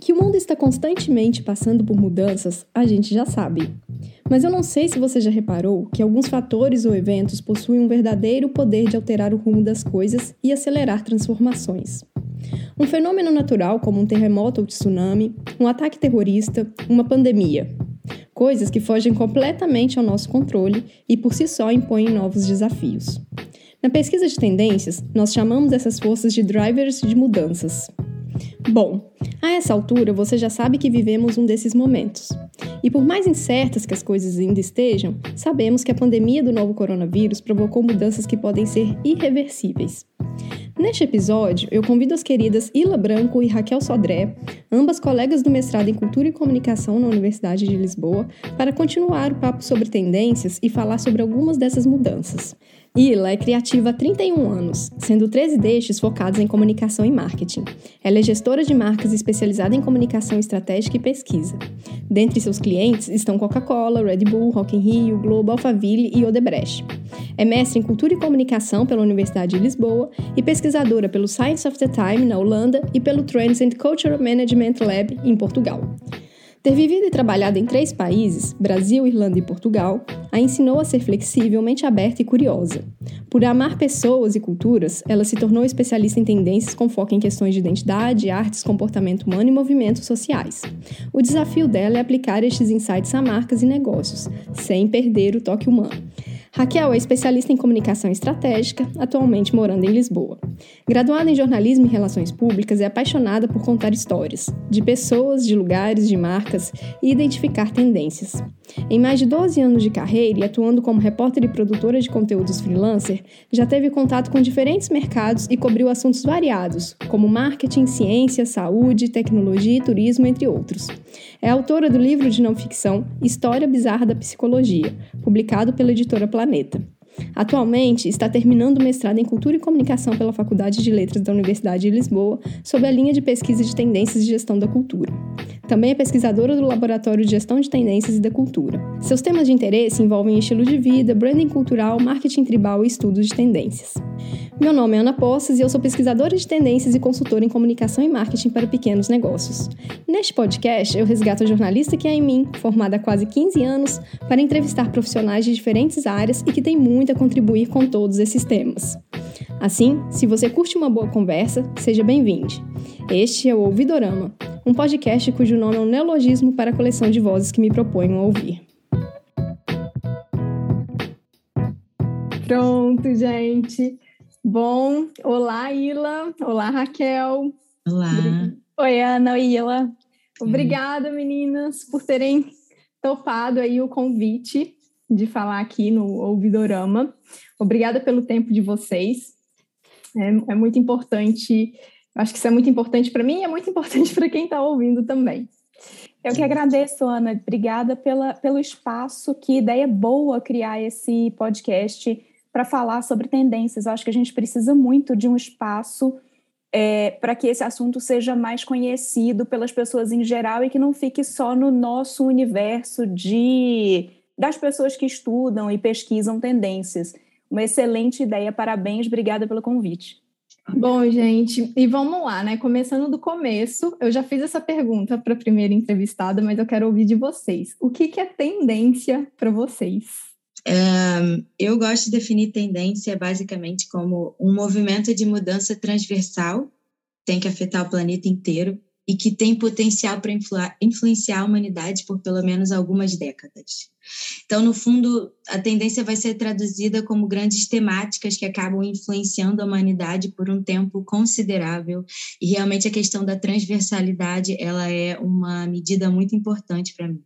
Que o mundo está constantemente passando por mudanças, a gente já sabe. Mas eu não sei se você já reparou que alguns fatores ou eventos possuem um verdadeiro poder de alterar o rumo das coisas e acelerar transformações. Um fenômeno natural como um terremoto ou tsunami, um ataque terrorista, uma pandemia. Coisas que fogem completamente ao nosso controle e por si só impõem novos desafios. Na pesquisa de tendências, nós chamamos essas forças de drivers de mudanças. Bom, a essa altura você já sabe que vivemos um desses momentos. E por mais incertas que as coisas ainda estejam, sabemos que a pandemia do novo coronavírus provocou mudanças que podem ser irreversíveis. Neste episódio, eu convido as queridas Ila Branco e Raquel Sodré, ambas colegas do mestrado em Cultura e Comunicação na Universidade de Lisboa, para continuar o papo sobre tendências e falar sobre algumas dessas mudanças. Ila é criativa há 31 anos, sendo 13 destes focados em comunicação e marketing. Ela é gestora de marcas especializada em comunicação estratégica e pesquisa. Dentre seus clientes estão Coca-Cola, Red Bull, Rock in Rio, Globo, Alphaville e Odebrecht. É mestre em cultura e comunicação pela Universidade de Lisboa e pesquisadora pelo Science of the Time na Holanda e pelo Trends and Cultural Management Lab em Portugal. Ter vivido e trabalhado em três países, Brasil, Irlanda e Portugal, a ensinou a ser flexível, mente aberta e curiosa. Por amar pessoas e culturas, ela se tornou especialista em tendências com foco em questões de identidade, artes, comportamento humano e movimentos sociais. O desafio dela é aplicar estes insights a marcas e negócios, sem perder o toque humano. Raquel é especialista em comunicação estratégica, atualmente morando em Lisboa. Graduada em jornalismo e relações públicas, é apaixonada por contar histórias, de pessoas, de lugares, de marcas e identificar tendências. Em mais de 12 anos de carreira e atuando como repórter e produtora de conteúdos freelancer, já teve contato com diferentes mercados e cobriu assuntos variados, como marketing, ciência, saúde, tecnologia e turismo, entre outros. É autora do livro de não ficção História Bizarra da Psicologia, publicado pela editora Planeta. Atualmente, está terminando o mestrado em Cultura e Comunicação pela Faculdade de Letras da Universidade de Lisboa, sob a linha de pesquisa de tendências de gestão da cultura. Também é pesquisadora do Laboratório de Gestão de Tendências e da Cultura. Seus temas de interesse envolvem estilo de vida, branding cultural, marketing tribal e estudos de tendências. Meu nome é Ana Poças e eu sou pesquisadora de tendências e consultora em comunicação e marketing para pequenos negócios. Neste podcast, eu resgato a jornalista que é em mim, formada há quase 15 anos, para entrevistar profissionais de diferentes áreas e que tem muito a contribuir com todos esses temas. Assim, se você curte uma boa conversa, seja bem-vindo. Este é o Ouvidorama, um podcast cujo nome é um neologismo para a coleção de vozes que me proponho a ouvir. Pronto, gente. Bom, olá, Ila. Olá, Raquel. Olá. Oi, Ana. Oi, Ila. Obrigada, meninas, por terem topado aí o convite de falar aqui no Ouvidorama. Obrigada pelo tempo de vocês. É, é muito importante, acho que isso é muito importante para mim e é muito importante para quem está ouvindo também. Eu que agradeço, Ana. Obrigada pela, pelo espaço. Que ideia boa criar esse podcast para falar sobre tendências. Eu acho que a gente precisa muito de um espaço é, para que esse assunto seja mais conhecido pelas pessoas em geral e que não fique só no nosso universo de das pessoas que estudam e pesquisam tendências. Uma excelente ideia, parabéns, obrigada pelo convite. Bom, gente, e vamos lá, né? Começando do começo, eu já fiz essa pergunta para a primeira entrevistada, mas eu quero ouvir de vocês. O que, que é tendência para vocês? eu gosto de definir tendência basicamente como um movimento de mudança transversal, tem que afetar o planeta inteiro e que tem potencial para influ influenciar a humanidade por pelo menos algumas décadas. Então, no fundo, a tendência vai ser traduzida como grandes temáticas que acabam influenciando a humanidade por um tempo considerável. E realmente a questão da transversalidade, ela é uma medida muito importante para mim.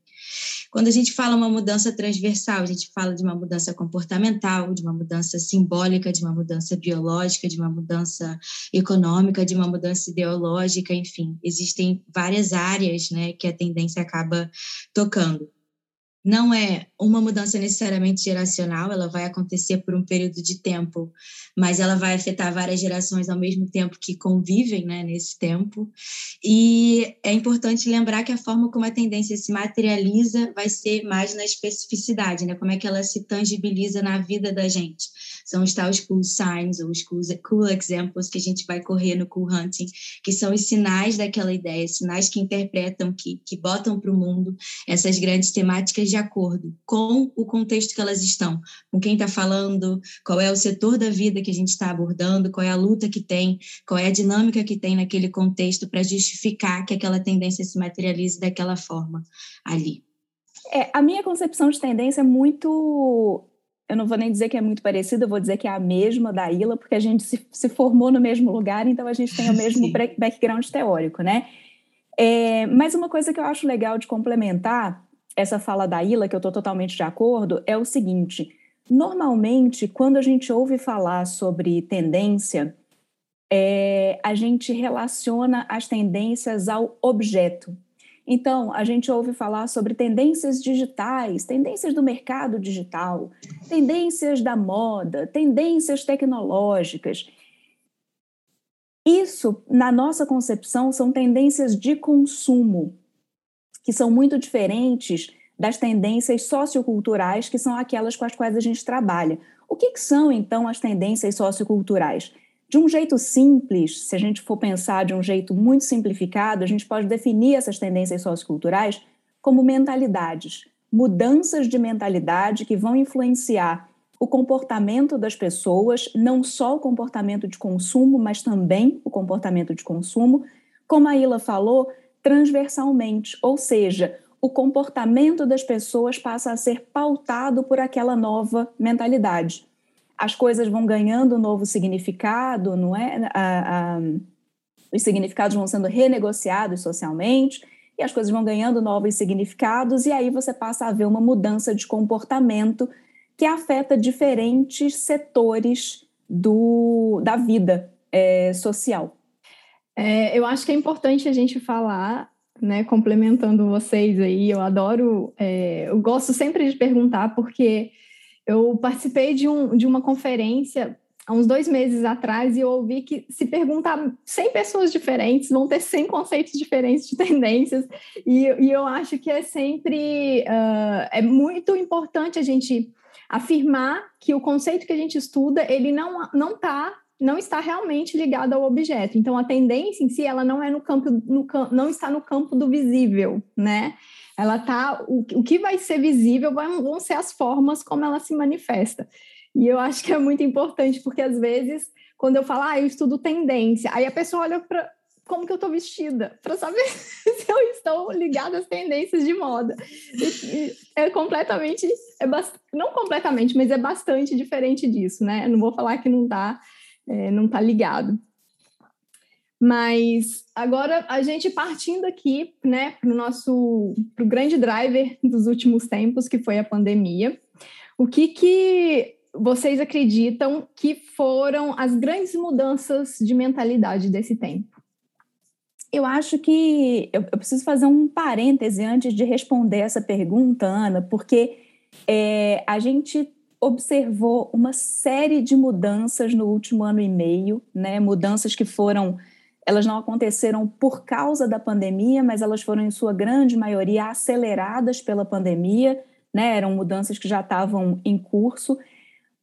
Quando a gente fala uma mudança transversal, a gente fala de uma mudança comportamental, de uma mudança simbólica, de uma mudança biológica, de uma mudança econômica, de uma mudança ideológica, enfim, existem várias áreas né, que a tendência acaba tocando. Não é uma mudança necessariamente geracional, ela vai acontecer por um período de tempo, mas ela vai afetar várias gerações ao mesmo tempo que convivem né, nesse tempo. E é importante lembrar que a forma como a tendência se materializa vai ser mais na especificidade, né? como é que ela se tangibiliza na vida da gente. São os tais cool signs, ou os cool, examples que a gente vai correr no cool hunting, que são os sinais daquela ideia, sinais que interpretam, que, que botam para o mundo essas grandes temáticas de acordo com o contexto que elas estão, com quem está falando, qual é o setor da vida que a gente está abordando, qual é a luta que tem, qual é a dinâmica que tem naquele contexto para justificar que aquela tendência se materialize daquela forma ali. É, a minha concepção de tendência é muito. Eu não vou nem dizer que é muito parecida, eu vou dizer que é a mesma da Ila, porque a gente se, se formou no mesmo lugar, então a gente tem o mesmo background teórico, né? É, mas uma coisa que eu acho legal de complementar essa fala da Ila, que eu estou totalmente de acordo, é o seguinte: normalmente, quando a gente ouve falar sobre tendência, é, a gente relaciona as tendências ao objeto. Então, a gente ouve falar sobre tendências digitais, tendências do mercado digital, tendências da moda, tendências tecnológicas. Isso, na nossa concepção, são tendências de consumo que são muito diferentes das tendências socioculturais, que são aquelas com as quais a gente trabalha. O que, que são, então, as tendências socioculturais? De um jeito simples, se a gente for pensar de um jeito muito simplificado, a gente pode definir essas tendências socioculturais como mentalidades, mudanças de mentalidade que vão influenciar o comportamento das pessoas, não só o comportamento de consumo, mas também o comportamento de consumo. Como a Ila falou, transversalmente, ou seja, o comportamento das pessoas passa a ser pautado por aquela nova mentalidade. As coisas vão ganhando um novo significado, não é? Os significados vão sendo renegociados socialmente e as coisas vão ganhando novos significados, e aí você passa a ver uma mudança de comportamento que afeta diferentes setores do, da vida é, social. É, eu acho que é importante a gente falar, né, complementando vocês aí, eu adoro, é, eu gosto sempre de perguntar, porque eu participei de, um, de uma conferência há uns dois meses atrás e eu ouvi que se perguntar 100 pessoas diferentes, vão ter 100 conceitos diferentes de tendências, e, e eu acho que é sempre, uh, é muito importante a gente afirmar que o conceito que a gente estuda, ele não não está não está realmente ligado ao objeto. Então, a tendência em si, ela não é no campo, no, não está no campo do visível, né? Ela tá, o, o que vai ser visível vão, vão ser as formas como ela se manifesta. E eu acho que é muito importante, porque às vezes, quando eu falo, ah, eu estudo tendência, aí a pessoa olha para como que eu estou vestida, para saber se eu estou ligada às tendências de moda. E, é completamente, é não completamente, mas é bastante diferente disso, né? Não vou falar que não está é, não está ligado. Mas agora a gente partindo aqui, né, para o nosso pro grande driver dos últimos tempos, que foi a pandemia. O que que vocês acreditam que foram as grandes mudanças de mentalidade desse tempo? Eu acho que eu, preciso fazer um parêntese antes de responder essa pergunta, Ana, porque é, a gente observou uma série de mudanças no último ano e meio, né? Mudanças que foram, elas não aconteceram por causa da pandemia, mas elas foram em sua grande maioria aceleradas pela pandemia, né? Eram mudanças que já estavam em curso.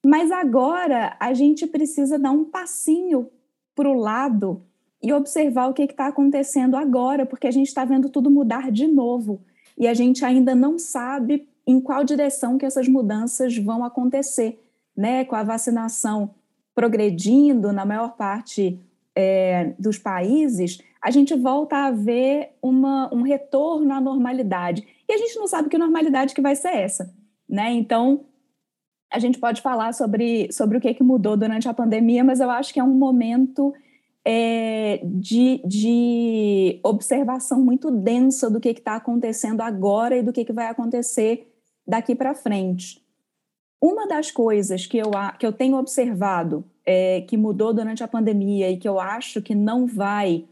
Mas agora a gente precisa dar um passinho para o lado e observar o que está acontecendo agora, porque a gente está vendo tudo mudar de novo e a gente ainda não sabe em qual direção que essas mudanças vão acontecer, né? Com a vacinação progredindo na maior parte é, dos países, a gente volta a ver uma, um retorno à normalidade. E a gente não sabe que normalidade que vai ser essa, né? Então, a gente pode falar sobre, sobre o que, que mudou durante a pandemia, mas eu acho que é um momento é, de, de observação muito densa do que está acontecendo agora e do que, que vai acontecer daqui para frente. Uma das coisas que eu, que eu tenho observado é, que mudou durante a pandemia e que eu acho que não vai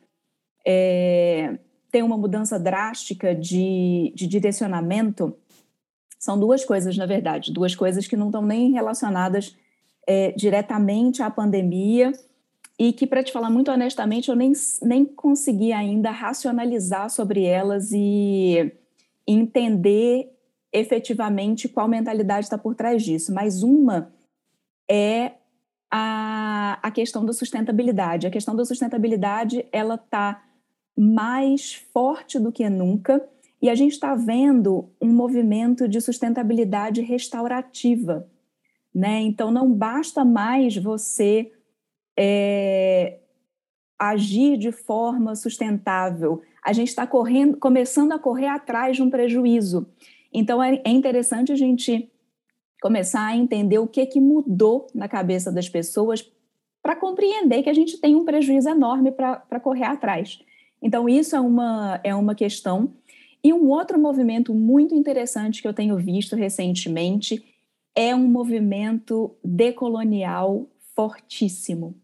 é, ter uma mudança drástica de, de direcionamento São duas coisas, na verdade, duas coisas que não estão nem relacionadas é, diretamente à pandemia e que, para te falar muito honestamente, eu nem, nem consegui ainda racionalizar sobre elas e entender efetivamente qual mentalidade está por trás disso. Mas uma é a, a questão da sustentabilidade. A questão da sustentabilidade ela está mais forte do que nunca e a gente está vendo um movimento de sustentabilidade restaurativa. Né? Então, não basta mais você é, agir de forma sustentável. A gente está correndo, começando a correr atrás de um prejuízo. Então, é, é interessante a gente começar a entender o que, que mudou na cabeça das pessoas para compreender que a gente tem um prejuízo enorme para correr atrás. Então, isso é uma, é uma questão. E um outro movimento muito interessante que eu tenho visto recentemente é um movimento decolonial fortíssimo,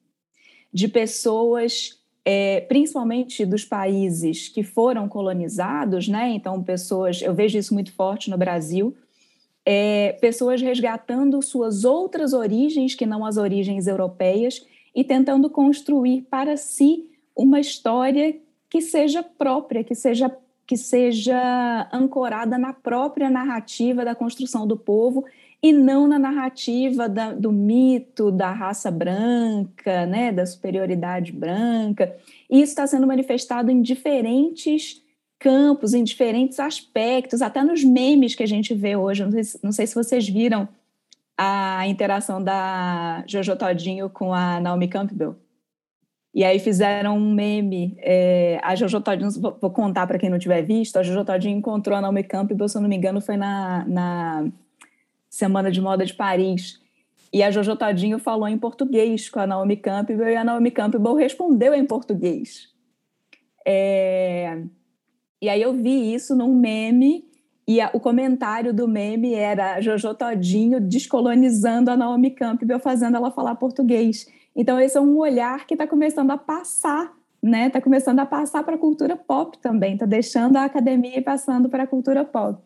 de pessoas, é, principalmente dos países que foram colonizados, né? Então, pessoas, eu vejo isso muito forte no Brasil, é, pessoas resgatando suas outras origens, que não as origens europeias, e tentando construir para si uma história que seja própria, que seja que seja ancorada na própria narrativa da construção do povo e não na narrativa da, do mito da raça branca, né, da superioridade branca. E isso está sendo manifestado em diferentes campos, em diferentes aspectos, até nos memes que a gente vê hoje. Não sei, não sei se vocês viram a interação da Jojo Todinho com a Naomi Campbell. E aí fizeram um meme. É, a Jojo Todinho, vou, vou contar para quem não tiver visto, a Jojo Todinho encontrou a Naomi Campbell, se eu não me engano, foi na, na Semana de Moda de Paris. E a Jojo Todinho falou em português com a Naomi Campbell e a Naomi Campbell respondeu em português. É, e aí eu vi isso num meme e a, o comentário do meme era Jojo Todinho descolonizando a Naomi Campbell, fazendo ela falar português. Então, esse é um olhar que está começando a passar, né? Está começando a passar para a cultura pop também, está deixando a academia e passando para a cultura pop.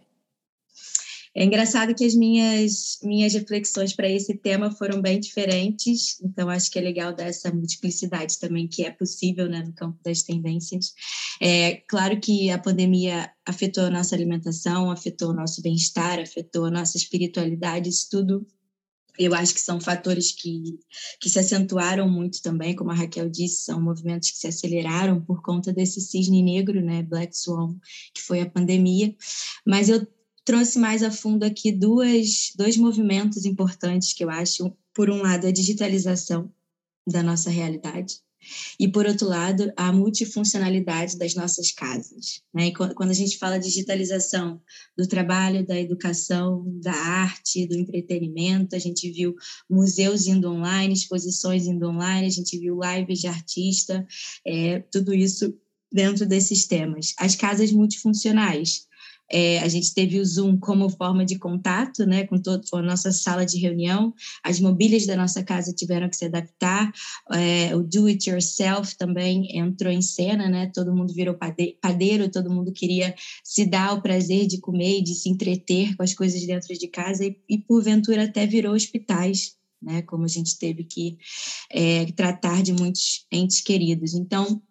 É engraçado que as minhas, minhas reflexões para esse tema foram bem diferentes, então acho que é legal dar essa multiplicidade também que é possível né, no campo das tendências. É claro que a pandemia afetou a nossa alimentação, afetou o nosso bem-estar, afetou a nossa espiritualidade, isso tudo eu acho que são fatores que, que se acentuaram muito também, como a Raquel disse, são movimentos que se aceleraram por conta desse cisne negro, né, Black Swan, que foi a pandemia. Mas eu trouxe mais a fundo aqui duas, dois movimentos importantes que eu acho. Por um lado, a digitalização da nossa realidade, e, por outro lado, a multifuncionalidade das nossas casas. Né? E quando a gente fala digitalização do trabalho, da educação, da arte, do entretenimento, a gente viu museus indo online, exposições indo online, a gente viu lives de artista, é, tudo isso dentro desses temas. As casas multifuncionais, é, a gente teve o Zoom como forma de contato, né, com, todo, com a nossa sala de reunião. As mobílias da nossa casa tiveram que se adaptar. É, o do it yourself também entrou em cena, né? Todo mundo virou padeiro, todo mundo queria se dar o prazer de comer e de se entreter com as coisas dentro de casa e, e porventura até virou hospitais. Né, como a gente teve que é, tratar de muitos entes queridos. Então,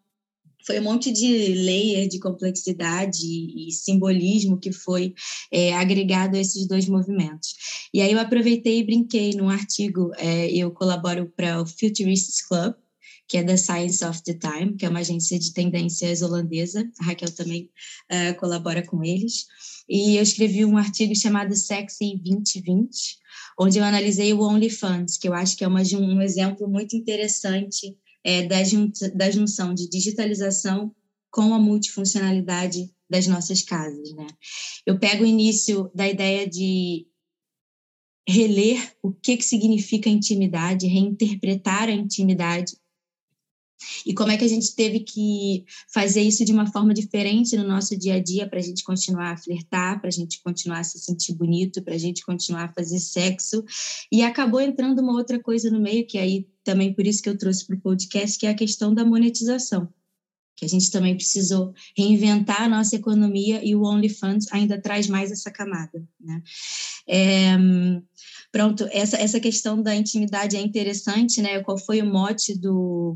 foi um monte de layer de complexidade e simbolismo que foi é, agregado a esses dois movimentos. E aí eu aproveitei e brinquei num artigo, é, eu colaboro para o Futurists Club, que é da Science of the Time, que é uma agência de tendências holandesa. A Raquel também uh, colabora com eles. E eu escrevi um artigo chamado Sexy 2020, onde eu analisei o OnlyFans, que eu acho que é uma, um exemplo muito interessante é, da, da junção de digitalização com a multifuncionalidade das nossas casas. Né? Eu pego o início da ideia de reler o que, que significa intimidade, reinterpretar a intimidade e como é que a gente teve que fazer isso de uma forma diferente no nosso dia a dia para a gente continuar a flertar, para a gente continuar a se sentir bonito, para a gente continuar a fazer sexo. E acabou entrando uma outra coisa no meio, que aí também por isso que eu trouxe para o podcast, que é a questão da monetização. que a gente também precisou reinventar a nossa economia e o OnlyFans ainda traz mais essa camada. Né? É, pronto, essa, essa questão da intimidade é interessante, né? Qual foi o mote do,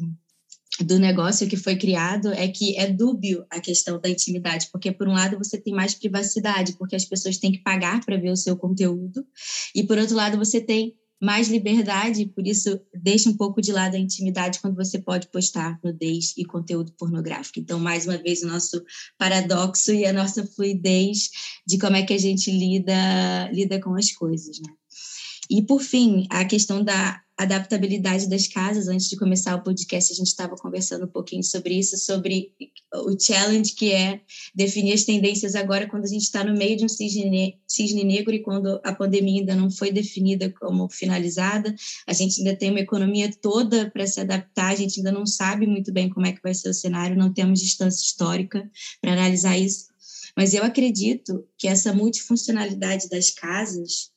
do negócio que foi criado é que é dúbio a questão da intimidade, porque por um lado você tem mais privacidade, porque as pessoas têm que pagar para ver o seu conteúdo, e por outro lado você tem mais liberdade, por isso deixa um pouco de lado a intimidade quando você pode postar nudez e conteúdo pornográfico. Então, mais uma vez, o nosso paradoxo e a nossa fluidez de como é que a gente lida, lida com as coisas, né? E, por fim, a questão da adaptabilidade das casas. Antes de começar o podcast, a gente estava conversando um pouquinho sobre isso, sobre o challenge que é definir as tendências agora quando a gente está no meio de um cisne, cisne negro e quando a pandemia ainda não foi definida como finalizada. A gente ainda tem uma economia toda para se adaptar, a gente ainda não sabe muito bem como é que vai ser o cenário, não temos distância histórica para analisar isso. Mas eu acredito que essa multifuncionalidade das casas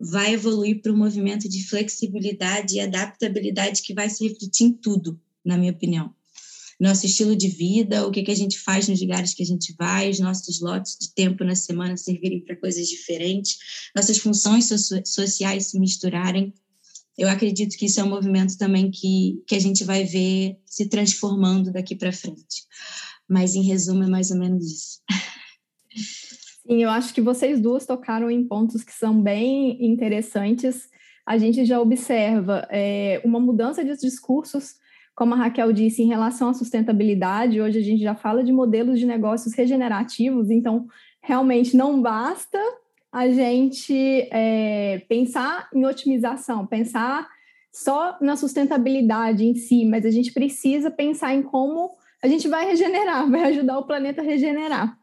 vai evoluir para um movimento de flexibilidade e adaptabilidade que vai se refletir em tudo, na minha opinião. Nosso estilo de vida, o que, que a gente faz nos lugares que a gente vai, os nossos lotes de tempo na semana servirem para coisas diferentes, nossas funções so sociais se misturarem. Eu acredito que isso é um movimento também que, que a gente vai ver se transformando daqui para frente. Mas, em resumo, é mais ou menos isso. Sim, eu acho que vocês duas tocaram em pontos que são bem interessantes. A gente já observa é, uma mudança de discursos, como a Raquel disse, em relação à sustentabilidade. Hoje a gente já fala de modelos de negócios regenerativos, então realmente não basta a gente é, pensar em otimização, pensar só na sustentabilidade em si, mas a gente precisa pensar em como a gente vai regenerar, vai ajudar o planeta a regenerar.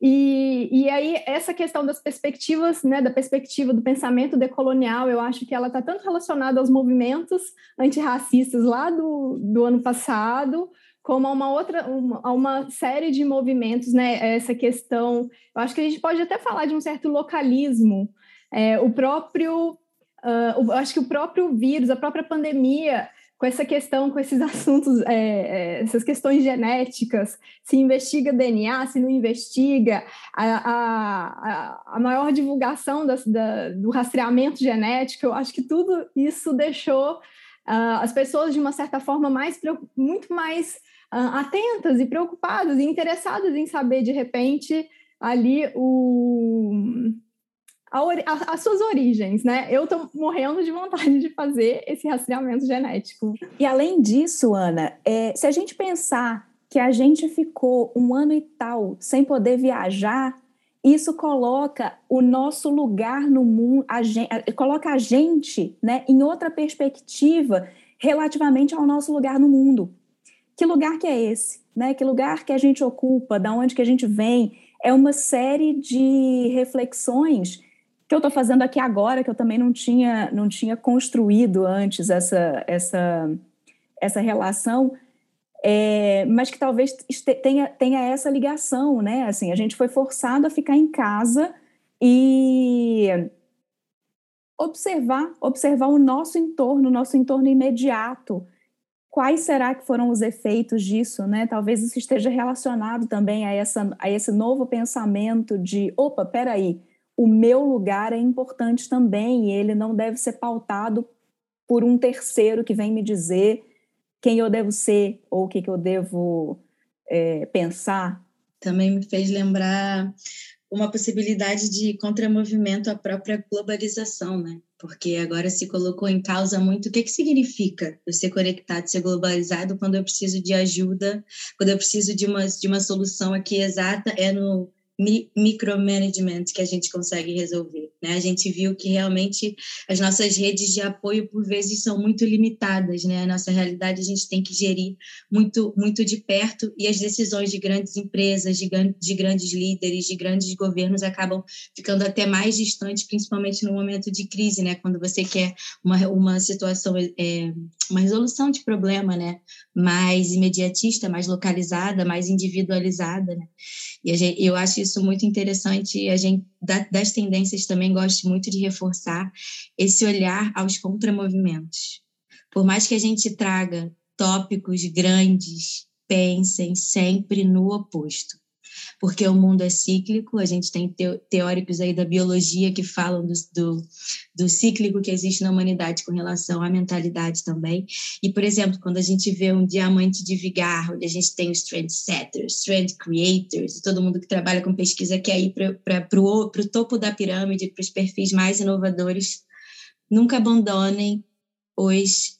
E, e aí, essa questão das perspectivas, né, da perspectiva do pensamento decolonial, eu acho que ela está tanto relacionada aos movimentos antirracistas lá do, do ano passado, como a uma outra, uma, a uma série de movimentos, né, essa questão, eu acho que a gente pode até falar de um certo localismo, é, o próprio, uh, acho que o próprio vírus, a própria pandemia, com essa questão, com esses assuntos, é, é, essas questões genéticas, se investiga DNA, se não investiga, a, a, a maior divulgação das, da, do rastreamento genético, eu acho que tudo isso deixou uh, as pessoas, de uma certa forma, mais, muito mais uh, atentas e preocupadas e interessadas em saber, de repente, ali o a, as suas origens, né? Eu estou morrendo de vontade de fazer esse rastreamento genético. E além disso, Ana, é, se a gente pensar que a gente ficou um ano e tal sem poder viajar, isso coloca o nosso lugar no mundo, a gente, coloca a gente né, em outra perspectiva relativamente ao nosso lugar no mundo. Que lugar que é esse? Né? Que lugar que a gente ocupa? Da onde que a gente vem? É uma série de reflexões que eu estou fazendo aqui agora, que eu também não tinha, não tinha construído antes essa, essa, essa relação, é, mas que talvez tenha, tenha essa ligação, né? Assim, a gente foi forçado a ficar em casa e observar, observar o nosso entorno, o nosso entorno imediato. Quais será que foram os efeitos disso, né? Talvez isso esteja relacionado também a, essa, a esse novo pensamento de, opa, peraí, o meu lugar é importante também e ele não deve ser pautado por um terceiro que vem me dizer quem eu devo ser ou o que, que eu devo é, pensar. Também me fez lembrar uma possibilidade de contramovimento à própria globalização, né? Porque agora se colocou em causa muito o que, que significa eu ser conectado, ser globalizado quando eu preciso de ajuda, quando eu preciso de uma, de uma solução aqui exata, é no micromanagement que a gente consegue resolver. Né? A gente viu que realmente as nossas redes de apoio, por vezes, são muito limitadas. Né? A nossa realidade a gente tem que gerir muito, muito de perto e as decisões de grandes empresas, de, de grandes líderes, de grandes governos acabam ficando até mais distantes, principalmente no momento de crise, né? quando você quer uma, uma situação, é, uma resolução de problema né? mais imediatista, mais localizada, mais individualizada. Né? E gente, eu acho isso muito interessante. A gente, das tendências, também gosto muito de reforçar esse olhar aos contramovimentos. Por mais que a gente traga tópicos grandes pensem sempre no oposto porque o mundo é cíclico, a gente tem teóricos aí da biologia que falam do, do, do cíclico que existe na humanidade com relação à mentalidade também. E, por exemplo, quando a gente vê um diamante de Vigar, onde a gente tem os trendsetters, trend creators, todo mundo que trabalha com pesquisa quer ir para o topo da pirâmide, para os perfis mais inovadores, nunca abandonem os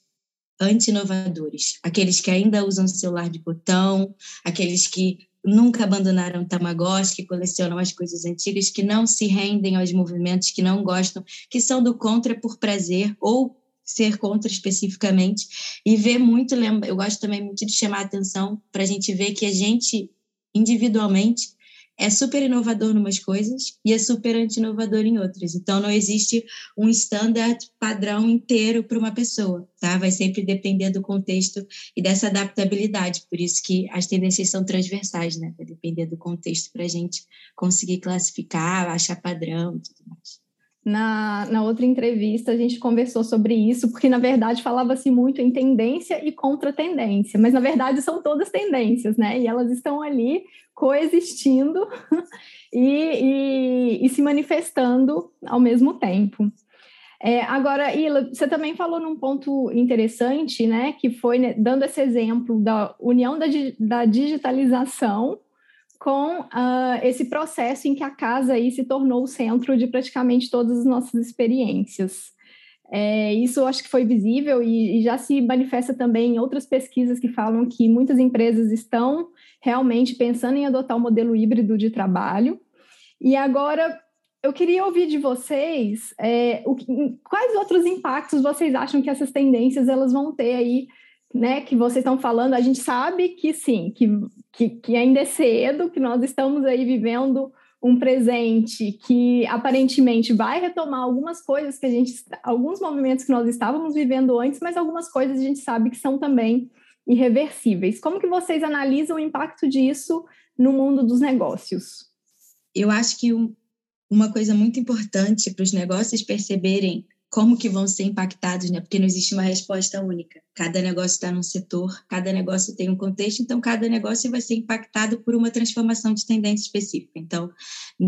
anti-inovadores, aqueles que ainda usam celular de botão, aqueles que nunca abandonaram Tamagotchi, que colecionam as coisas antigas, que não se rendem aos movimentos, que não gostam, que são do contra por prazer ou ser contra especificamente, e ver muito, eu gosto também muito de chamar a atenção para a gente ver que a gente, individualmente, é super inovador em umas coisas e é super anti-inovador em outras. Então, não existe um standard padrão inteiro para uma pessoa, tá? Vai sempre depender do contexto e dessa adaptabilidade. Por isso que as tendências são transversais, né? Vai depender do contexto para a gente conseguir classificar, achar padrão e tudo mais. Na, na outra entrevista, a gente conversou sobre isso, porque, na verdade, falava-se muito em tendência e contra-tendência, mas, na verdade, são todas tendências, né? E elas estão ali coexistindo e, e, e, se manifestando ao mesmo tempo. É, agora, Ila, você também falou num ponto interessante, né? Que foi né, dando esse exemplo da união da, da digitalização com uh, esse processo em que a casa aí se tornou o centro de praticamente todas as nossas experiências. É, isso eu acho que foi visível e, e, já se manifesta também em outras pesquisas que falam que muitas empresas estão realmente pensando em adotar o um modelo híbrido de trabalho. E agora eu queria ouvir de vocês é, o, quais outros impactos vocês acham que essas tendências elas vão ter aí né, que vocês estão falando, a gente sabe que sim, que, que, que ainda é cedo, que nós estamos aí vivendo um presente que aparentemente vai retomar algumas coisas que a gente, alguns movimentos que nós estávamos vivendo antes, mas algumas coisas a gente sabe que são também irreversíveis. Como que vocês analisam o impacto disso no mundo dos negócios? Eu acho que um, uma coisa muito importante para os negócios perceberem como que vão ser impactados, né? Porque não existe uma resposta única. Cada negócio está num setor, cada negócio tem um contexto, então cada negócio vai ser impactado por uma transformação de tendência específica. Então,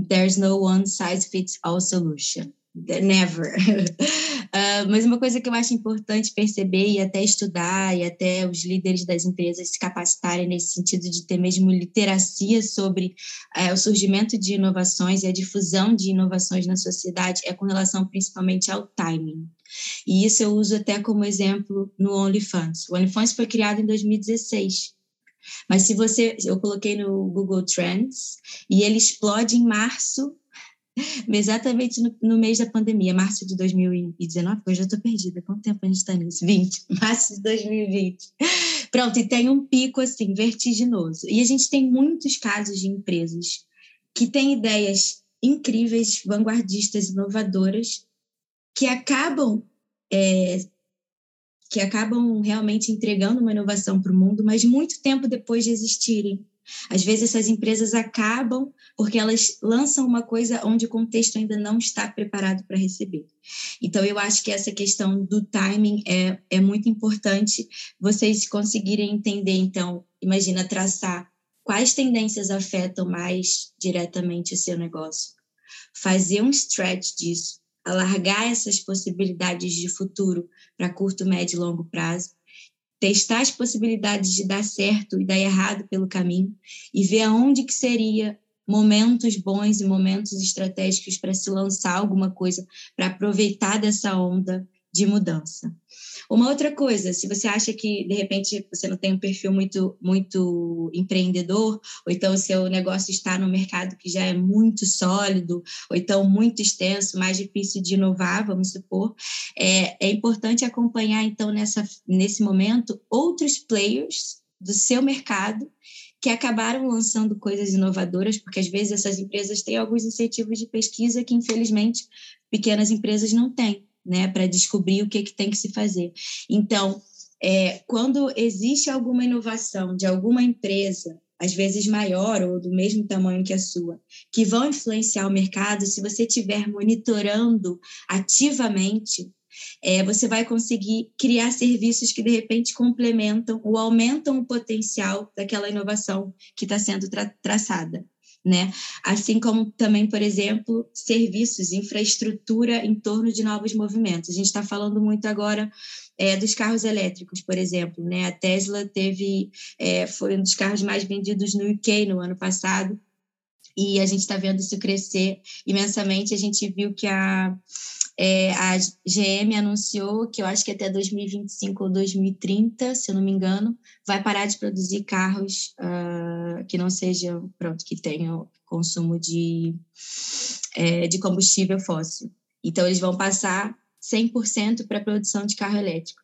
there's no one size fits all solution. Never. uh, mas uma coisa que eu acho importante perceber e até estudar, e até os líderes das empresas se capacitarem nesse sentido de ter mesmo literacia sobre uh, o surgimento de inovações e a difusão de inovações na sociedade, é com relação principalmente ao timing. E isso eu uso até como exemplo no OnlyFans. O OnlyFans foi criado em 2016. Mas se você, eu coloquei no Google Trends e ele explode em março exatamente no, no, mês da pandemia, março de 2019, eu já estou perdida, quanto tempo a gente está nisso? 20, março de 2020. Pronto, e tem um pico assim, vertiginoso. E a gente tem muitos casos de empresas que têm ideias incríveis, vanguardistas, inovadoras, que acabam é, que acabam realmente entregando uma inovação para o mundo, mas muito tempo depois de existirem. Às vezes essas empresas acabam porque elas lançam uma coisa onde o contexto ainda não está preparado para receber. Então, eu acho que essa questão do timing é, é muito importante vocês conseguirem entender. Então, imagina traçar quais tendências afetam mais diretamente o seu negócio, fazer um stretch disso, alargar essas possibilidades de futuro para curto, médio e longo prazo testar as possibilidades de dar certo e dar errado pelo caminho e ver aonde que seria momentos bons e momentos estratégicos para se lançar alguma coisa, para aproveitar dessa onda de mudança. Uma outra coisa, se você acha que de repente você não tem um perfil muito muito empreendedor, ou então o seu negócio está no mercado que já é muito sólido, ou então muito extenso, mais difícil de inovar, vamos supor, é, é importante acompanhar então nessa nesse momento outros players do seu mercado que acabaram lançando coisas inovadoras, porque às vezes essas empresas têm alguns incentivos de pesquisa que infelizmente pequenas empresas não têm né, para descobrir o que, que tem que se fazer. Então, é, quando existe alguma inovação de alguma empresa, às vezes maior ou do mesmo tamanho que a sua, que vão influenciar o mercado, se você estiver monitorando ativamente, é, você vai conseguir criar serviços que, de repente, complementam ou aumentam o potencial daquela inovação que está sendo tra traçada. Né? Assim como também, por exemplo, serviços, infraestrutura em torno de novos movimentos. A gente está falando muito agora é, dos carros elétricos, por exemplo. Né? A Tesla teve, é, foi um dos carros mais vendidos no UK no ano passado, e a gente está vendo isso crescer imensamente. A gente viu que a, é, a GM anunciou que eu acho que até 2025 ou 2030, se eu não me engano, vai parar de produzir carros uh, que não sejam, pronto, que tenham consumo de, é, de combustível fóssil. Então, eles vão passar 100% para a produção de carro elétrico.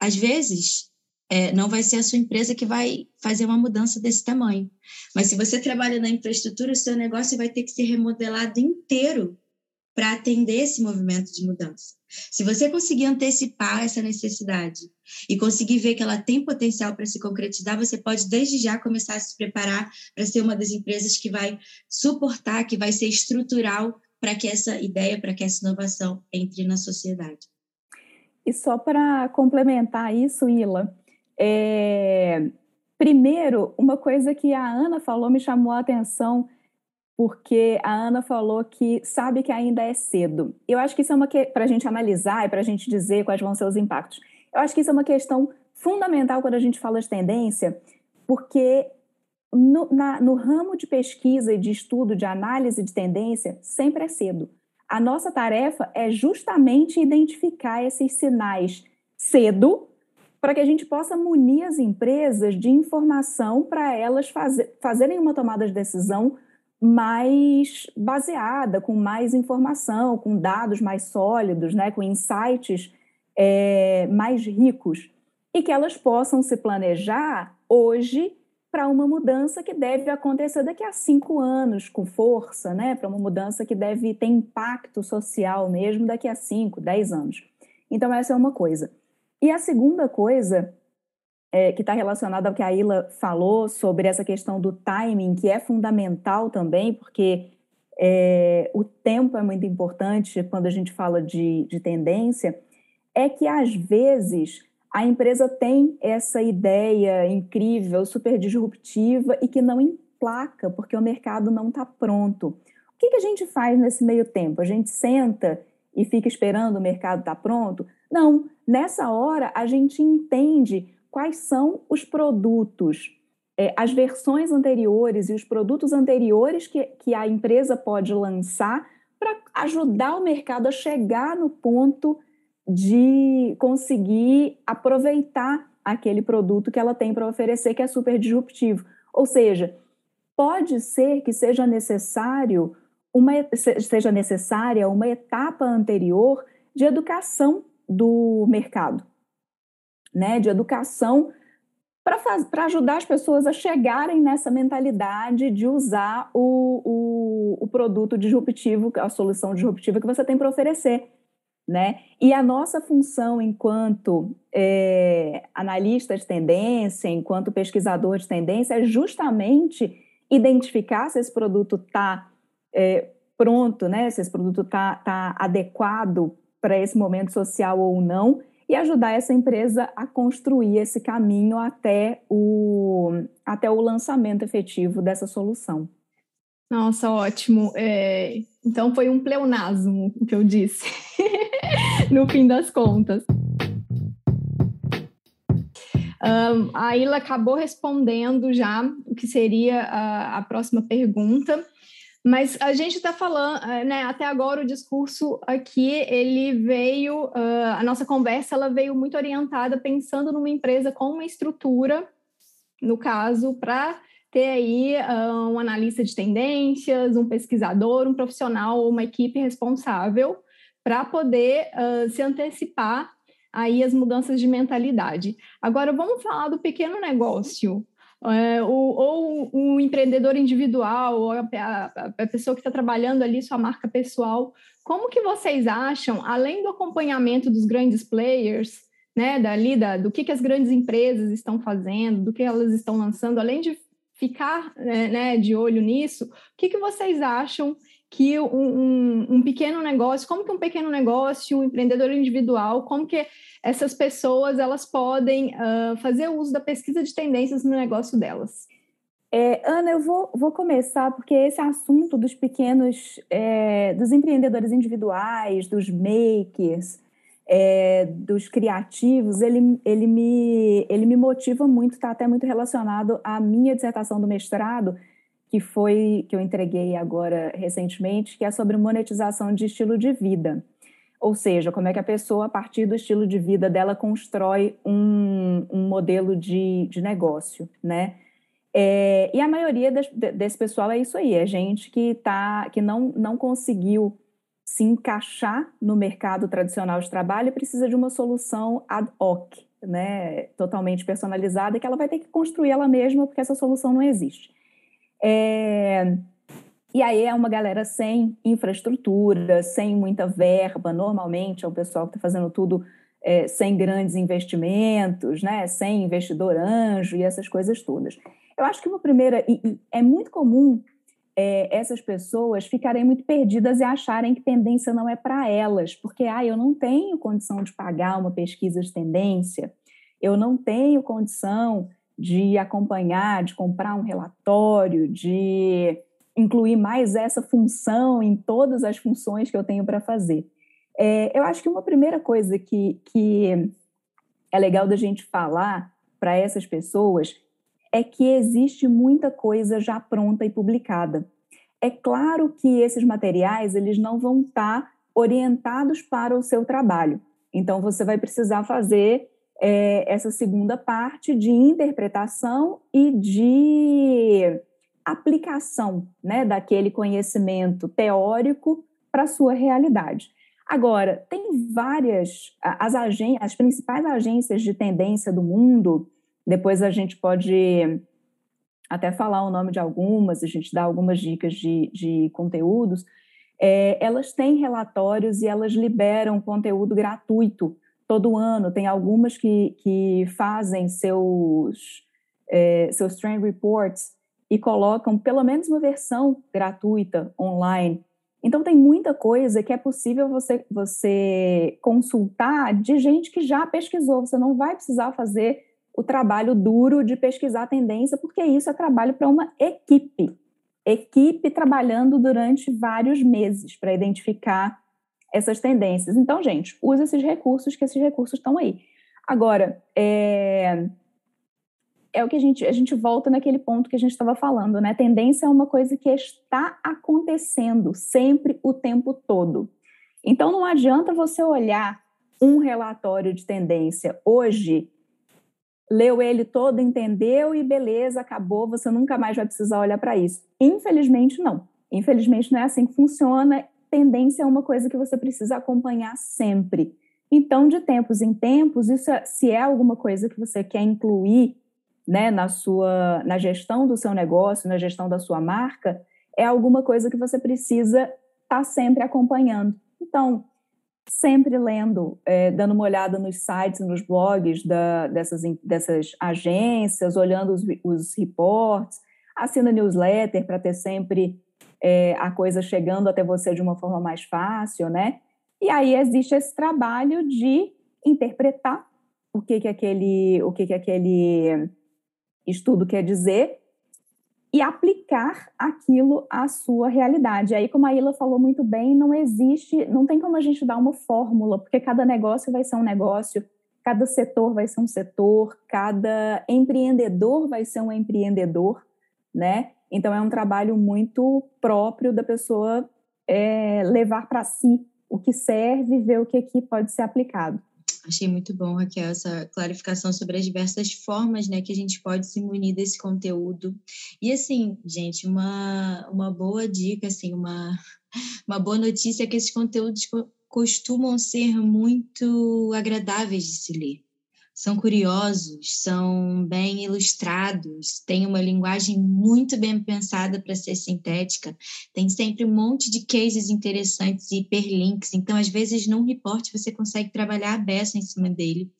Às vezes, é, não vai ser a sua empresa que vai fazer uma mudança desse tamanho. Mas se você trabalha na infraestrutura, o seu negócio vai ter que ser remodelado inteiro para atender esse movimento de mudança. Se você conseguir antecipar essa necessidade e conseguir ver que ela tem potencial para se concretizar, você pode desde já começar a se preparar para ser uma das empresas que vai suportar, que vai ser estrutural para que essa ideia, para que essa inovação entre na sociedade. E só para complementar isso, Ila, é... primeiro, uma coisa que a Ana falou me chamou a atenção, porque a Ana falou que sabe que ainda é cedo. Eu acho que isso é uma que para a gente analisar e para a gente dizer quais vão ser os impactos. Eu acho que isso é uma questão fundamental quando a gente fala de tendência, porque no, na, no ramo de pesquisa e de estudo, de análise de tendência, sempre é cedo. A nossa tarefa é justamente identificar esses sinais cedo para que a gente possa munir as empresas de informação para elas fazer, fazerem uma tomada de decisão mais baseada, com mais informação, com dados mais sólidos, né, com insights é, mais ricos, e que elas possam se planejar hoje para uma mudança que deve acontecer daqui a cinco anos, com força, né, para uma mudança que deve ter impacto social mesmo daqui a cinco, dez anos. Então, essa é uma coisa. E a segunda coisa, é, que está relacionada ao que a Ila falou sobre essa questão do timing, que é fundamental também, porque é, o tempo é muito importante quando a gente fala de, de tendência, é que às vezes a empresa tem essa ideia incrível, super disruptiva e que não emplaca, porque o mercado não está pronto. O que, que a gente faz nesse meio tempo? A gente senta e fica esperando o mercado estar tá pronto? Não, nessa hora a gente entende quais são os produtos, é, as versões anteriores e os produtos anteriores que, que a empresa pode lançar para ajudar o mercado a chegar no ponto de conseguir aproveitar aquele produto que ela tem para oferecer, que é super disruptivo. Ou seja, pode ser que seja necessário uma, seja necessária uma etapa anterior de educação do mercado, né? De educação para ajudar as pessoas a chegarem nessa mentalidade de usar o, o, o produto disruptivo, a solução disruptiva que você tem para oferecer. Né? E a nossa função enquanto é, analista de tendência, enquanto pesquisador de tendência, é justamente identificar se esse produto está é, pronto, né? se esse produto está tá adequado para esse momento social ou não, e ajudar essa empresa a construir esse caminho até o, até o lançamento efetivo dessa solução. Nossa, ótimo. É, então foi um pleonasmo o que eu disse, no fim das contas. Um, a Ila acabou respondendo já o que seria a, a próxima pergunta. Mas a gente está falando, eh, né, até agora o discurso aqui, ele veio, uh, a nossa conversa, ela veio muito orientada pensando numa empresa com uma estrutura, no caso, para ter aí uh, um analista de tendências, um pesquisador, um profissional, uma equipe responsável para poder uh, se antecipar aí as mudanças de mentalidade. Agora vamos falar do pequeno negócio é, ou, ou o empreendedor individual, ou a, a, a pessoa que está trabalhando ali sua marca pessoal, como que vocês acham, além do acompanhamento dos grandes players, né, dali, da, do que, que as grandes empresas estão fazendo, do que elas estão lançando, além de ficar né, né de olho nisso, o que, que vocês acham que um, um, um, pequeno negócio, como que um pequeno negócio, um empreendedor individual, como que essas pessoas elas podem uh, fazer uso da pesquisa de tendências no negócio delas? É, Ana, eu vou, vou começar porque esse assunto dos pequenos, é, dos empreendedores individuais, dos makers, é, dos criativos, ele, ele, me, ele me motiva muito, está até muito relacionado à minha dissertação do mestrado, que foi que eu entreguei agora recentemente, que é sobre monetização de estilo de vida. Ou seja, como é que a pessoa, a partir do estilo de vida dela, constrói um, um modelo de, de negócio, né? É, e a maioria des, desse pessoal é isso aí, é gente que, tá, que não, não conseguiu se encaixar no mercado tradicional de trabalho e precisa de uma solução ad hoc, né, totalmente personalizada, que ela vai ter que construir ela mesma, porque essa solução não existe. É, e aí é uma galera sem infraestrutura, sem muita verba, normalmente é o pessoal que está fazendo tudo é, sem grandes investimentos, né, sem investidor anjo e essas coisas todas. Eu acho que uma primeira, e, e é muito comum é, essas pessoas ficarem muito perdidas e acharem que tendência não é para elas, porque ah, eu não tenho condição de pagar uma pesquisa de tendência, eu não tenho condição de acompanhar, de comprar um relatório, de incluir mais essa função em todas as funções que eu tenho para fazer. É, eu acho que uma primeira coisa que, que é legal da gente falar para essas pessoas é que existe muita coisa já pronta e publicada. É claro que esses materiais eles não vão estar orientados para o seu trabalho. Então você vai precisar fazer é, essa segunda parte de interpretação e de aplicação né, daquele conhecimento teórico para a sua realidade. Agora, tem várias, as, agências, as principais agências de tendência do mundo, depois a gente pode até falar o nome de algumas, a gente dá algumas dicas de, de conteúdos, é, elas têm relatórios e elas liberam conteúdo gratuito todo ano. Tem algumas que, que fazem seus, é, seus trend reports e colocam pelo menos uma versão gratuita online. Então tem muita coisa que é possível você, você consultar de gente que já pesquisou. Você não vai precisar fazer o trabalho duro de pesquisar a tendência, porque isso é trabalho para uma equipe. Equipe trabalhando durante vários meses para identificar essas tendências. Então, gente, use esses recursos, que esses recursos estão aí. Agora, é, é o que a gente, a gente volta naquele ponto que a gente estava falando, né? Tendência é uma coisa que está acontecendo sempre, o tempo todo. Então, não adianta você olhar um relatório de tendência hoje leu ele todo, entendeu e beleza, acabou, você nunca mais vai precisar olhar para isso. Infelizmente, não. Infelizmente, não é assim que funciona. Tendência é uma coisa que você precisa acompanhar sempre. Então, de tempos em tempos, isso é, se é alguma coisa que você quer incluir né, na sua na gestão do seu negócio, na gestão da sua marca, é alguma coisa que você precisa estar tá sempre acompanhando. Então, sempre lendo, é, dando uma olhada nos sites, nos blogs da, dessas, dessas agências, olhando os, os reports, assina newsletter para ter sempre é, a coisa chegando até você de uma forma mais fácil, né? E aí existe esse trabalho de interpretar o que que aquele, o que que aquele estudo quer dizer e aplicar aquilo à sua realidade. Aí, como a Ila falou muito bem, não existe, não tem como a gente dar uma fórmula, porque cada negócio vai ser um negócio, cada setor vai ser um setor, cada empreendedor vai ser um empreendedor, né? Então, é um trabalho muito próprio da pessoa é, levar para si o que serve, ver o que aqui pode ser aplicado. Achei muito bom, Raquel, essa clarificação sobre as diversas formas né, que a gente pode se munir desse conteúdo. E assim, gente, uma, uma boa dica, assim, uma, uma boa notícia é que esses conteúdos costumam ser muito agradáveis de se ler são curiosos, são bem ilustrados, têm uma linguagem muito bem pensada para ser sintética, tem sempre um monte de cases interessantes e hiperlinks, então às vezes num report você consegue trabalhar a beça em cima dele.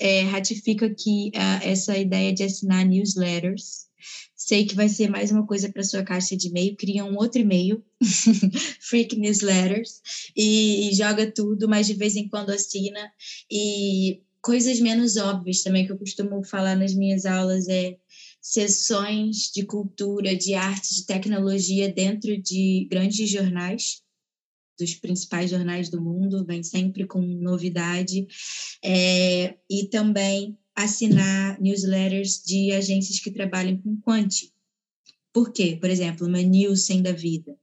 é, ratifico aqui uh, essa ideia de assinar newsletters. Sei que vai ser mais uma coisa para sua caixa de e-mail. Cria um outro e-mail, Freak Newsletters, e joga tudo, mas de vez em quando assina. E coisas menos óbvias também que eu costumo falar nas minhas aulas é sessões de cultura, de arte, de tecnologia dentro de grandes jornais, dos principais jornais do mundo, vem sempre com novidade, é, e também assinar newsletters de agências que trabalham com quant. Por quê? Por exemplo, uma Nielsen da vida.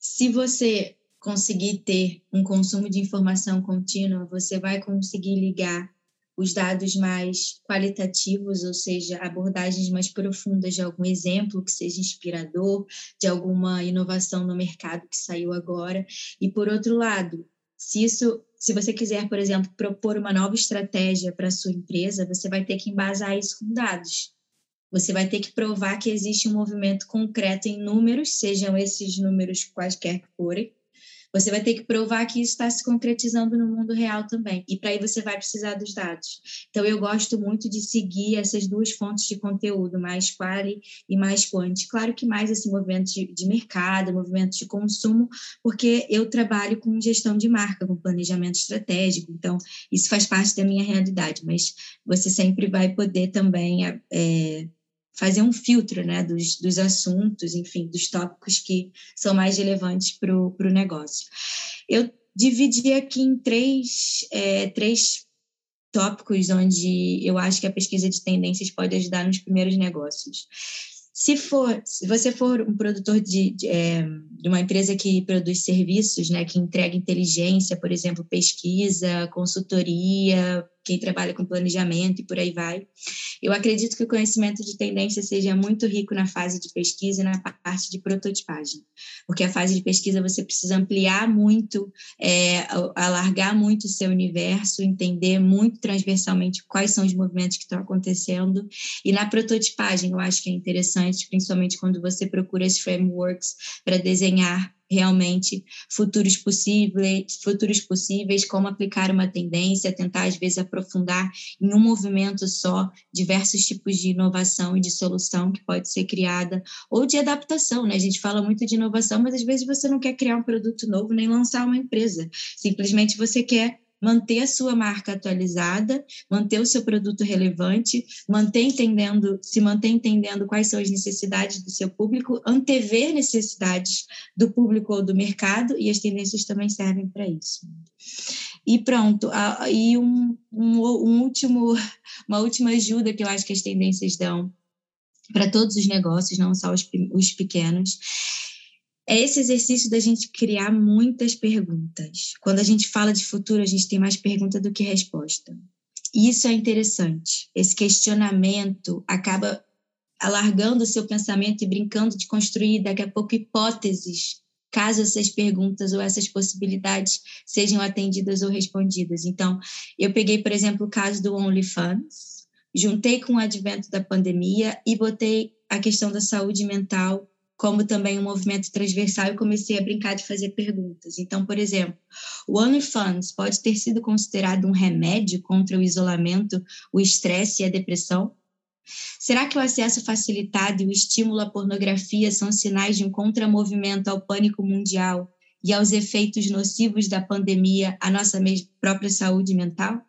Se você conseguir ter um consumo de informação contínua, você vai conseguir ligar os dados mais qualitativos, ou seja, abordagens mais profundas de algum exemplo que seja inspirador, de alguma inovação no mercado que saiu agora. E por outro lado, se isso, se você quiser, por exemplo, propor uma nova estratégia para sua empresa, você vai ter que embasar isso com dados. Você vai ter que provar que existe um movimento concreto em números, sejam esses números quaisquer que forem, você vai ter que provar que isso está se concretizando no mundo real também. E para aí você vai precisar dos dados. Então, eu gosto muito de seguir essas duas fontes de conteúdo, mais quali e mais quant. Claro que mais esse movimento de, de mercado, movimento de consumo, porque eu trabalho com gestão de marca, com planejamento estratégico. Então, isso faz parte da minha realidade. Mas você sempre vai poder também é, fazer um filtro né, dos, dos assuntos, enfim, dos tópicos que são mais relevantes para o negócio. Eu dividi aqui em três, é, três tópicos onde eu acho que a pesquisa de tendências pode ajudar nos primeiros negócios. Se for, se você for um produtor de, de, é, de, uma empresa que produz serviços, né, que entrega inteligência, por exemplo, pesquisa, consultoria, quem trabalha com planejamento e por aí vai. Eu acredito que o conhecimento de tendência seja muito rico na fase de pesquisa e na parte de prototipagem, porque a fase de pesquisa você precisa ampliar muito, é, alargar muito o seu universo, entender muito transversalmente quais são os movimentos que estão acontecendo, e na prototipagem eu acho que é interessante, principalmente quando você procura as frameworks para desenhar realmente futuros possíveis, futuros possíveis, como aplicar uma tendência, tentar às vezes aprofundar em um movimento só diversos tipos de inovação e de solução que pode ser criada ou de adaptação, né? A gente fala muito de inovação, mas às vezes você não quer criar um produto novo nem lançar uma empresa. Simplesmente você quer manter a sua marca atualizada, manter o seu produto relevante, manter entendendo, se manter entendendo quais são as necessidades do seu público, antever necessidades do público ou do mercado, e as tendências também servem para isso. E pronto, e um, um, um último, uma última ajuda que eu acho que as tendências dão para todos os negócios, não só os, os pequenos, é esse exercício da gente criar muitas perguntas. Quando a gente fala de futuro, a gente tem mais pergunta do que resposta. E isso é interessante. Esse questionamento acaba alargando o seu pensamento e brincando de construir daqui a pouco hipóteses, caso essas perguntas ou essas possibilidades sejam atendidas ou respondidas. Então, eu peguei, por exemplo, o caso do OnlyFans, juntei com o advento da pandemia e botei a questão da saúde mental como também um movimento transversal e comecei a brincar de fazer perguntas. Então, por exemplo, o OnlyFans pode ter sido considerado um remédio contra o isolamento, o estresse e a depressão? Será que o acesso facilitado e o estímulo à pornografia são sinais de um contramovimento ao pânico mundial e aos efeitos nocivos da pandemia à nossa própria saúde mental?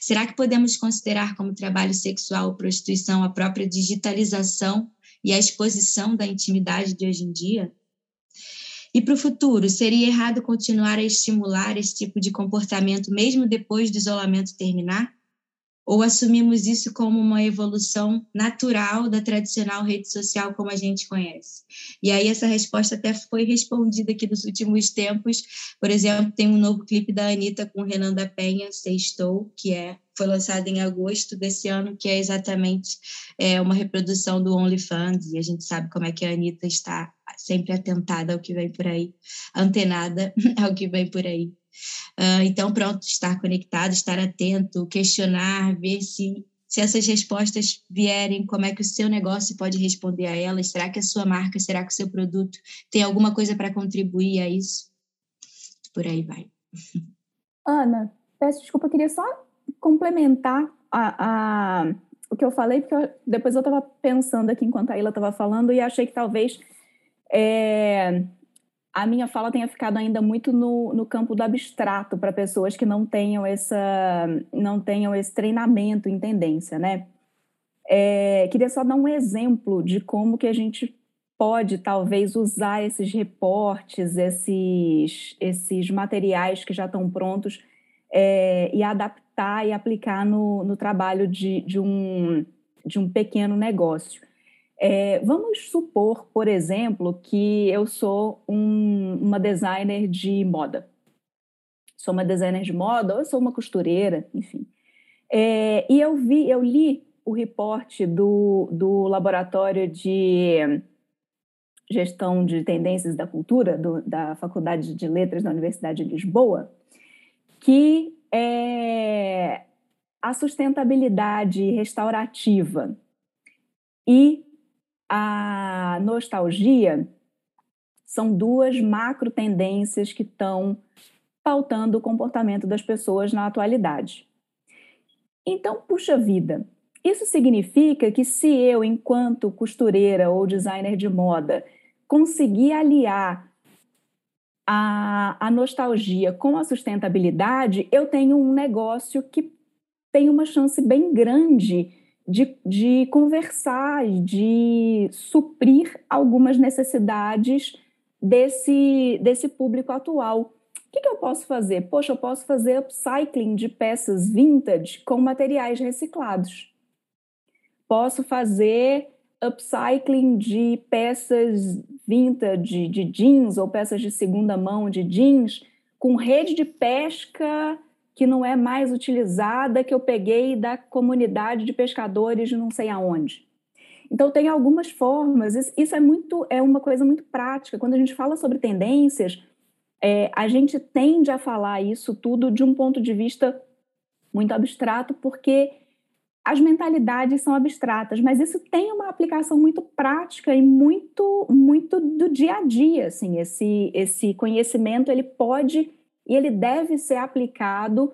Será que podemos considerar como trabalho sexual ou prostituição a própria digitalização e a exposição da intimidade de hoje em dia? E para o futuro, seria errado continuar a estimular esse tipo de comportamento mesmo depois do isolamento terminar? Ou assumimos isso como uma evolução natural da tradicional rede social como a gente conhece? E aí essa resposta até foi respondida aqui nos últimos tempos. Por exemplo, tem um novo clipe da Anitta com Renan da Penha, Sextou, que é foi lançado em agosto desse ano, que é exatamente é, uma reprodução do OnlyFans, e a gente sabe como é que a Anitta está sempre atentada ao que vem por aí, antenada ao que vem por aí. Uh, então, pronto, estar conectado, estar atento, questionar, ver se, se essas respostas vierem, como é que o seu negócio pode responder a elas, será que a sua marca, será que o seu produto tem alguma coisa para contribuir a isso? Por aí vai. Ana, peço desculpa, queria só complementar a, a, o que eu falei, porque eu, depois eu estava pensando aqui enquanto a Ilha estava falando e achei que talvez é, a minha fala tenha ficado ainda muito no, no campo do abstrato para pessoas que não tenham essa não tenham esse treinamento em tendência, né? É, queria só dar um exemplo de como que a gente pode talvez usar esses reportes, esses, esses materiais que já estão prontos é, e adaptar e aplicar no, no trabalho de, de, um, de um pequeno negócio. É, vamos supor, por exemplo, que eu sou um, uma designer de moda. Sou uma designer de moda, ou eu sou uma costureira, enfim. É, e eu vi, eu li o reporte do, do laboratório de gestão de tendências da cultura do, da Faculdade de Letras da Universidade de Lisboa, que é, a sustentabilidade restaurativa e a nostalgia são duas macro tendências que estão pautando o comportamento das pessoas na atualidade. Então, puxa vida, isso significa que se eu, enquanto costureira ou designer de moda, conseguir aliar a, a nostalgia com a sustentabilidade, eu tenho um negócio que tem uma chance bem grande de, de conversar, de suprir algumas necessidades desse, desse público atual. O que, que eu posso fazer? Poxa, eu posso fazer upcycling de peças vintage com materiais reciclados. Posso fazer upcycling de peças vintage de jeans ou peças de segunda mão de jeans com rede de pesca que não é mais utilizada, que eu peguei da comunidade de pescadores de não sei aonde. Então tem algumas formas. Isso é muito é uma coisa muito prática. Quando a gente fala sobre tendências, é, a gente tende a falar isso tudo de um ponto de vista muito abstrato, porque as mentalidades são abstratas, mas isso tem uma aplicação muito prática e muito muito do dia a dia, assim, esse esse conhecimento ele pode e ele deve ser aplicado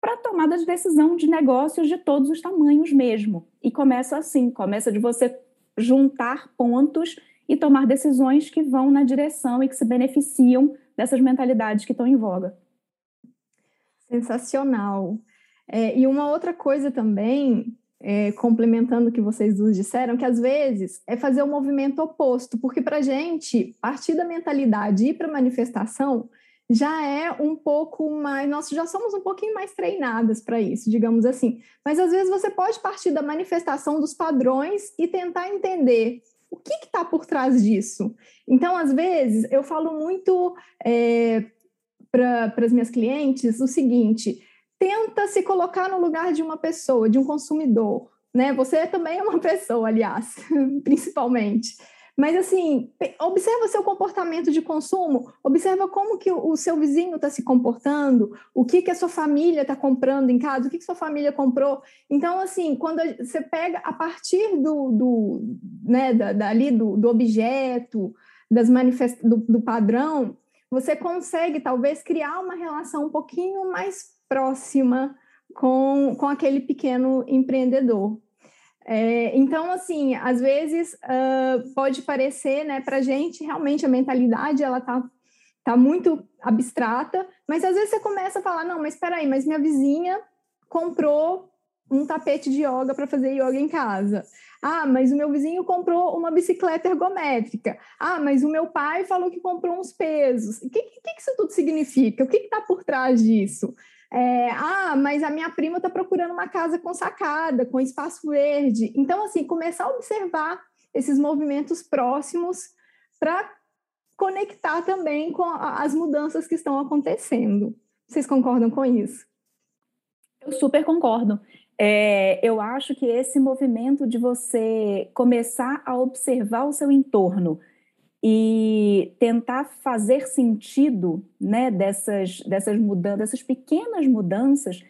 para tomada de decisão de negócios de todos os tamanhos mesmo. E começa assim, começa de você juntar pontos e tomar decisões que vão na direção e que se beneficiam dessas mentalidades que estão em voga. Sensacional. É, e uma outra coisa também, é, complementando o que vocês duas disseram, que às vezes é fazer o movimento oposto, porque para gente, partir da mentalidade e ir para manifestação, já é um pouco mais, nós já somos um pouquinho mais treinadas para isso, digamos assim. Mas às vezes você pode partir da manifestação dos padrões e tentar entender o que está por trás disso. Então, às vezes, eu falo muito é, para as minhas clientes o seguinte: tenta se colocar no lugar de uma pessoa, de um consumidor. Né? Você também é uma pessoa, aliás, principalmente. Mas assim, observa seu comportamento de consumo, observa como que o seu vizinho está se comportando, o que, que a sua família está comprando em casa, o que, que sua família comprou. Então, assim, quando você pega a partir do, do né, da, dali do, do objeto, das manifest... do, do padrão, você consegue talvez criar uma relação um pouquinho mais próxima com, com aquele pequeno empreendedor. É, então, assim, às vezes uh, pode parecer, né, para gente, realmente a mentalidade ela tá, tá muito abstrata, mas às vezes você começa a falar, não, mas espera aí, mas minha vizinha comprou um tapete de yoga para fazer yoga em casa. Ah, mas o meu vizinho comprou uma bicicleta ergométrica. Ah, mas o meu pai falou que comprou uns pesos. O que, que, que isso tudo significa? O que está por trás disso? É, ah, mas a minha prima está procurando uma casa com sacada, com espaço verde. Então, assim, começar a observar esses movimentos próximos para conectar também com as mudanças que estão acontecendo. Vocês concordam com isso? Eu super concordo. É, eu acho que esse movimento de você começar a observar o seu entorno, e tentar fazer sentido né, dessas, dessas mudanças, dessas pequenas mudanças,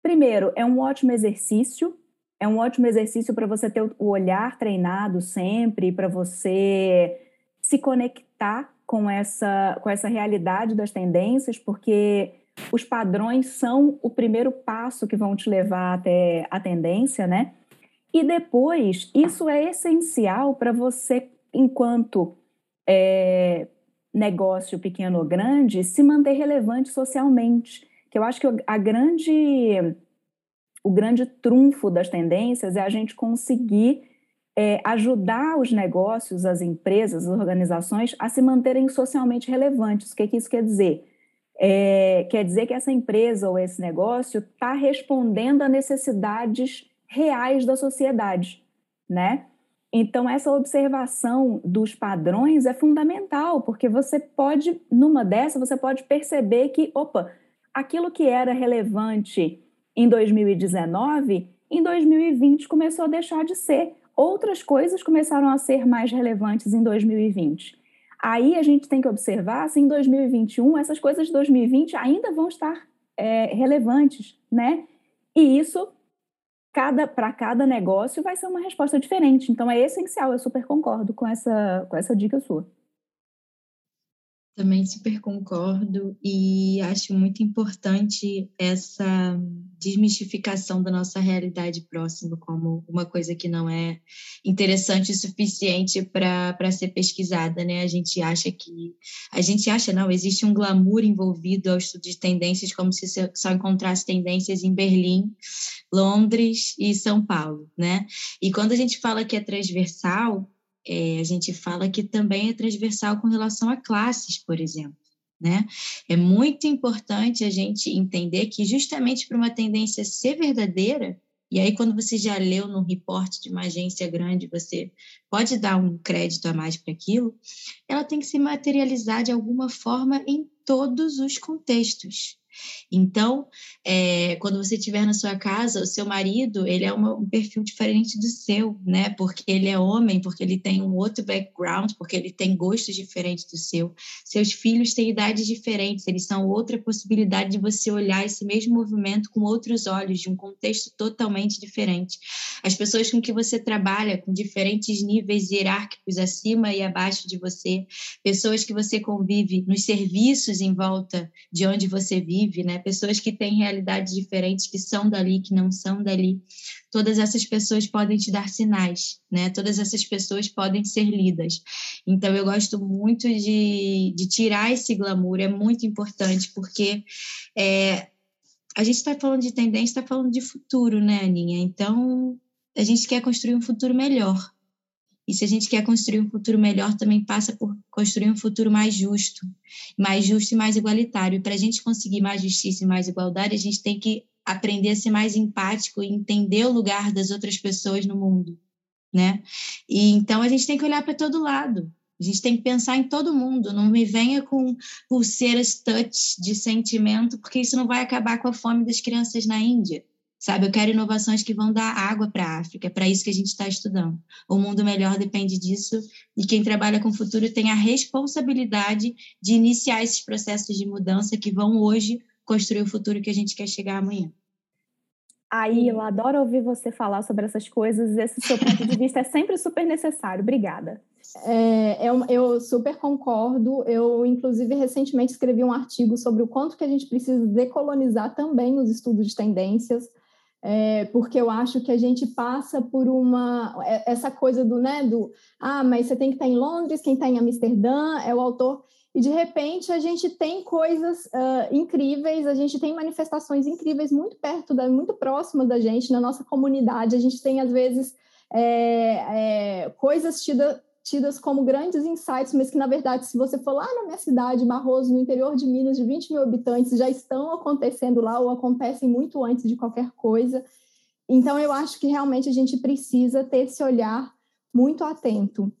primeiro, é um ótimo exercício, é um ótimo exercício para você ter o olhar treinado sempre, para você se conectar com essa, com essa realidade das tendências, porque os padrões são o primeiro passo que vão te levar até a tendência, né? E depois, isso é essencial para você, enquanto é, negócio pequeno ou grande, se manter relevante socialmente. Que eu acho que a grande, o grande trunfo das tendências é a gente conseguir é, ajudar os negócios, as empresas, as organizações a se manterem socialmente relevantes. O que, que isso quer dizer? É, quer dizer que essa empresa ou esse negócio está respondendo a necessidades reais da sociedade, né? Então, essa observação dos padrões é fundamental, porque você pode, numa dessa, você pode perceber que, opa, aquilo que era relevante em 2019, em 2020 começou a deixar de ser. Outras coisas começaram a ser mais relevantes em 2020. Aí a gente tem que observar se em 2021 essas coisas de 2020 ainda vão estar é, relevantes, né? E isso cada para cada negócio vai ser uma resposta diferente. Então é essencial, eu super concordo com essa com essa dica sua. Também super concordo e acho muito importante essa desmistificação da nossa realidade próxima como uma coisa que não é interessante o suficiente para ser pesquisada, né? A gente acha que a gente acha não existe um glamour envolvido ao estudo de tendências como se só encontrasse tendências em Berlim, Londres e São Paulo, né? E quando a gente fala que é transversal é, a gente fala que também é transversal com relação a classes, por exemplo. Né? É muito importante a gente entender que, justamente para uma tendência ser verdadeira, e aí, quando você já leu num reporte de uma agência grande, você pode dar um crédito a mais para aquilo, ela tem que se materializar de alguma forma em todos os contextos. Então, é, quando você estiver na sua casa, o seu marido, ele é uma, um perfil diferente do seu, né? Porque ele é homem, porque ele tem um outro background, porque ele tem gostos diferentes do seu. Seus filhos têm idades diferentes, eles são outra possibilidade de você olhar esse mesmo movimento com outros olhos, de um contexto totalmente diferente. As pessoas com que você trabalha, com diferentes níveis hierárquicos acima e abaixo de você, pessoas que você convive nos serviços em volta de onde você vive, vive, né? Pessoas que têm realidades diferentes, que são dali, que não são dali. Todas essas pessoas podem te dar sinais, né? Todas essas pessoas podem ser lidas. Então, eu gosto muito de, de tirar esse glamour, é muito importante, porque é, a gente está falando de tendência, está falando de futuro, né, Aninha? Então, a gente quer construir um futuro melhor. E se a gente quer construir um futuro melhor, também passa por construir um futuro mais justo, mais justo e mais igualitário. E para a gente conseguir mais justiça e mais igualdade, a gente tem que aprender a ser mais empático e entender o lugar das outras pessoas no mundo, né? E então a gente tem que olhar para todo lado. A gente tem que pensar em todo mundo. Não me venha com pulseiras touch de sentimento, porque isso não vai acabar com a fome das crianças na Índia. Sabe, eu quero inovações que vão dar água para a África, é para isso que a gente está estudando. O mundo melhor depende disso e quem trabalha com o futuro tem a responsabilidade de iniciar esses processos de mudança que vão hoje construir o futuro que a gente quer chegar amanhã. Aí, eu adoro ouvir você falar sobre essas coisas, esse seu ponto de vista é sempre super necessário. Obrigada. É, eu, eu, super concordo. Eu, inclusive, recentemente escrevi um artigo sobre o quanto que a gente precisa decolonizar também os estudos de tendências, é, porque eu acho que a gente passa por uma é, essa coisa do né do ah mas você tem que estar em Londres quem está em Amsterdã é o autor. E de repente a gente tem coisas uh, incríveis a gente tem manifestações incríveis muito perto da muito próximas da gente na nossa comunidade. A gente tem às vezes é, é, coisas tidas tidas como grandes insights, mas que, na verdade, se você for lá na minha cidade, Barroso, no interior de Minas, de 20 mil habitantes, já estão acontecendo lá ou acontecem muito antes de qualquer coisa. Então, eu acho que realmente a gente precisa ter esse olhar muito atento.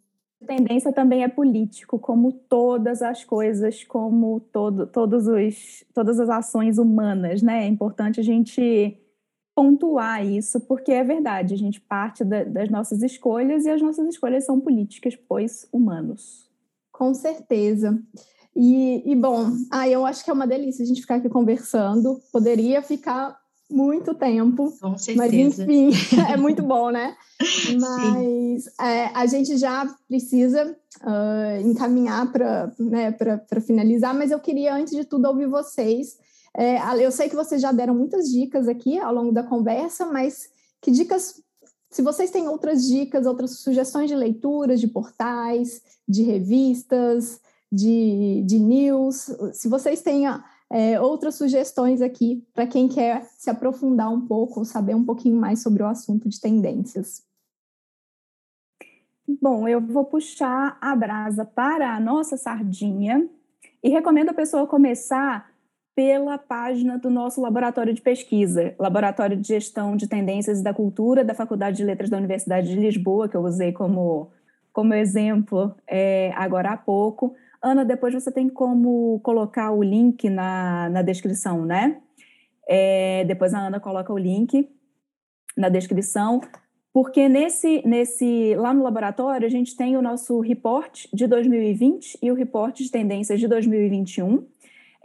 A tendência também é político, como todas as coisas, como todo, todos os, todas as ações humanas, né? É importante a gente pontuar isso, porque é verdade, a gente parte da, das nossas escolhas e as nossas escolhas são políticas, pois humanos. Com certeza. E, e bom, ah, eu acho que é uma delícia a gente ficar aqui conversando. Poderia ficar muito tempo. Com certeza. Mas, enfim, é muito bom, né? Mas é, a gente já precisa uh, encaminhar para né, finalizar, mas eu queria, antes de tudo, ouvir vocês É, eu sei que vocês já deram muitas dicas aqui ao longo da conversa, mas que dicas, se vocês têm outras dicas, outras sugestões de leituras, de portais, de revistas, de, de news, se vocês têm é, outras sugestões aqui para quem quer se aprofundar um pouco, saber um pouquinho mais sobre o assunto de tendências. Bom, eu vou puxar a brasa para a nossa sardinha e recomendo a pessoa começar pela página do nosso laboratório de pesquisa, Laboratório de Gestão de Tendências e da Cultura da Faculdade de Letras da Universidade de Lisboa, que eu usei como, como exemplo é, agora há pouco. Ana, depois você tem como colocar o link na, na descrição, né? É, depois a Ana coloca o link na descrição porque nesse, nesse lá no laboratório a gente tem o nosso report de 2020 e o report de tendências de 2021.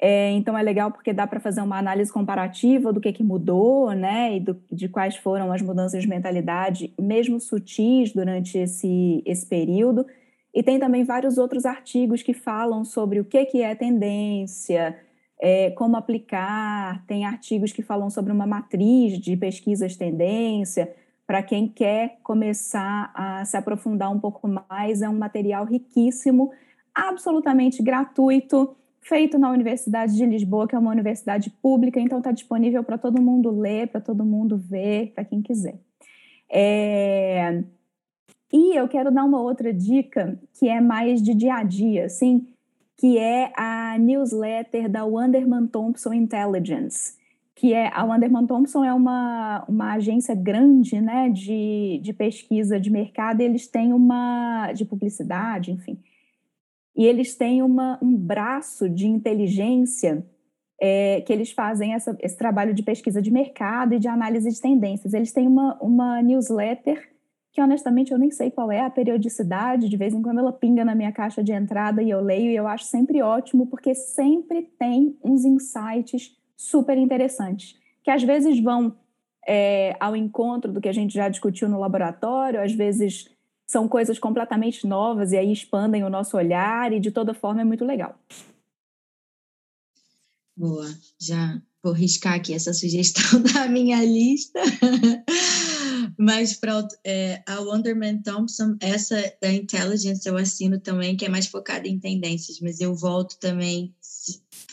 É, então é legal porque dá para fazer uma análise comparativa do que, que mudou, né, e do, de quais foram as mudanças de mentalidade, mesmo sutis durante esse, esse período. E tem também vários outros artigos que falam sobre o que, que é tendência, é, como aplicar, tem artigos que falam sobre uma matriz de pesquisas tendência para quem quer começar a se aprofundar um pouco mais, é um material riquíssimo, absolutamente gratuito, feito na Universidade de Lisboa, que é uma universidade pública, então está disponível para todo mundo ler, para todo mundo ver, para quem quiser. É... E eu quero dar uma outra dica que é mais de dia a dia, assim, que é a newsletter da Wanderman Thompson Intelligence que é a Wanderman Thompson é uma, uma agência grande né, de, de pesquisa de mercado, eles têm uma de publicidade, enfim, e eles têm uma, um braço de inteligência é, que eles fazem essa, esse trabalho de pesquisa de mercado e de análise de tendências. Eles têm uma, uma newsletter que honestamente eu nem sei qual é a periodicidade, de vez em quando ela pinga na minha caixa de entrada e eu leio e eu acho sempre ótimo, porque sempre tem uns insights super interessantes, que às vezes vão é, ao encontro do que a gente já discutiu no laboratório, às vezes são coisas completamente novas e aí expandem o nosso olhar e de toda forma é muito legal. Boa, já vou riscar aqui essa sugestão da minha lista. Mas pronto, é, a Wonderman Thompson, essa da Intelligence eu assino também, que é mais focada em tendências, mas eu volto também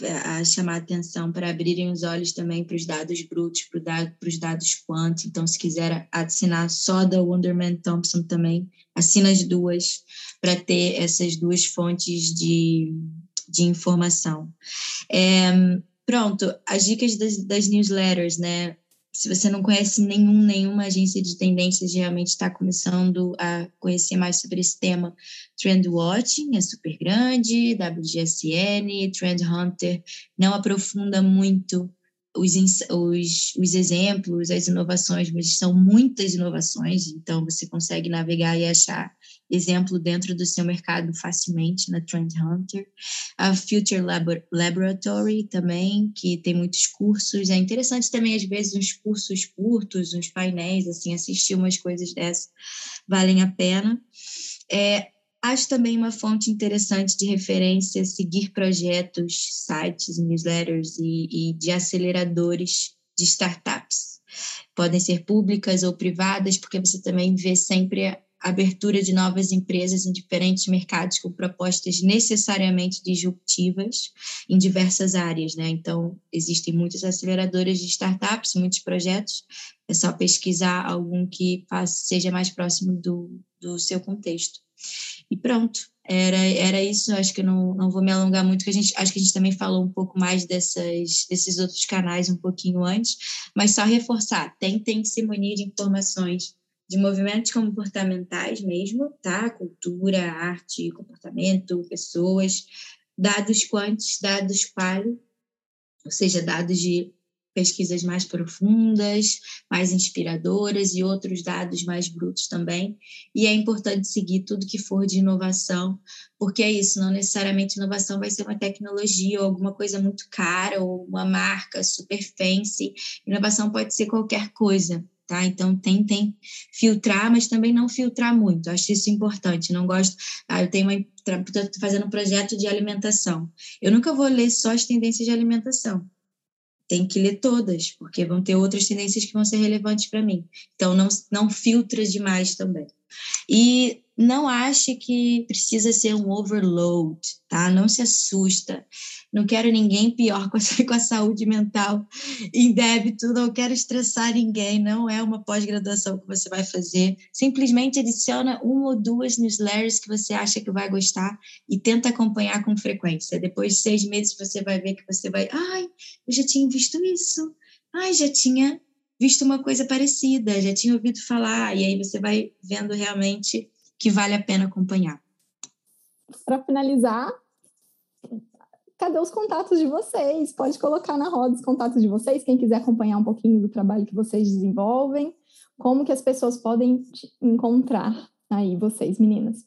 a chamar atenção para abrirem os olhos também para os dados brutos, para os dados quant. Então, se quiser assinar só da Wonderman Thompson também, assina as duas para ter essas duas fontes de, de informação. É, pronto, as dicas das, das newsletters, né? Se você não conhece nenhum, nenhuma agência de tendências, realmente está começando a conhecer mais sobre esse tema. Trend Watching é super grande, WGSN, Trend Hunter não aprofunda muito os, os, os exemplos, as inovações, mas são muitas inovações, então você consegue navegar e achar exemplo dentro do seu mercado facilmente na Trend Hunter. A Future Lab Laboratory também, que tem muitos cursos. É interessante também, às vezes, uns cursos curtos, uns painéis, assim, assistir umas coisas dessas valem a pena. É, acho também uma fonte interessante de referência seguir projetos, sites, newsletters e, e de aceleradores de startups. Podem ser públicas ou privadas, porque você também vê sempre abertura de novas empresas em diferentes mercados com propostas necessariamente disruptivas em diversas áreas, né? Então, existem muitas aceleradoras de startups, muitos projetos, é só pesquisar algum que faça, seja mais próximo do, do seu contexto. E pronto, era, era isso, acho que não, não vou me alongar muito, que a gente, acho que a gente também falou um pouco mais dessas, desses outros canais um pouquinho antes, mas só reforçar, tentem se munir de informações de movimentos comportamentais mesmo, tá? Cultura, arte, comportamento, pessoas, dados quantos, dados quali, ou seja, dados de pesquisas mais profundas, mais inspiradoras e outros dados mais brutos também. E é importante seguir tudo que for de inovação, porque é isso, não necessariamente inovação vai ser uma tecnologia ou alguma coisa muito cara ou uma marca super fancy. Inovação pode ser qualquer coisa tá? Então tentem filtrar, mas também não filtrar muito. Acho isso importante. Não gosto. Ah, eu tenho uma estou fazendo um projeto de alimentação. Eu nunca vou ler só as tendências de alimentação. tem que ler todas, porque vão ter outras tendências que vão ser relevantes para mim. Então, não, não filtra demais também. E não ache que precisa ser um overload, tá? Não se assusta. Não quero ninguém pior com a, com a saúde mental em débito, não quero estressar ninguém, não é uma pós-graduação que você vai fazer. Simplesmente adiciona uma ou duas newsletters que você acha que vai gostar e tenta acompanhar com frequência. Depois de seis meses você vai ver que você vai, ai, eu já tinha visto isso, ai, já tinha visto uma coisa parecida, já tinha ouvido falar, e aí você vai vendo realmente que vale a pena acompanhar. Para finalizar, cadê os contatos de vocês? Pode colocar na roda os contatos de vocês, quem quiser acompanhar um pouquinho do trabalho que vocês desenvolvem, como que as pessoas podem encontrar aí vocês, meninas.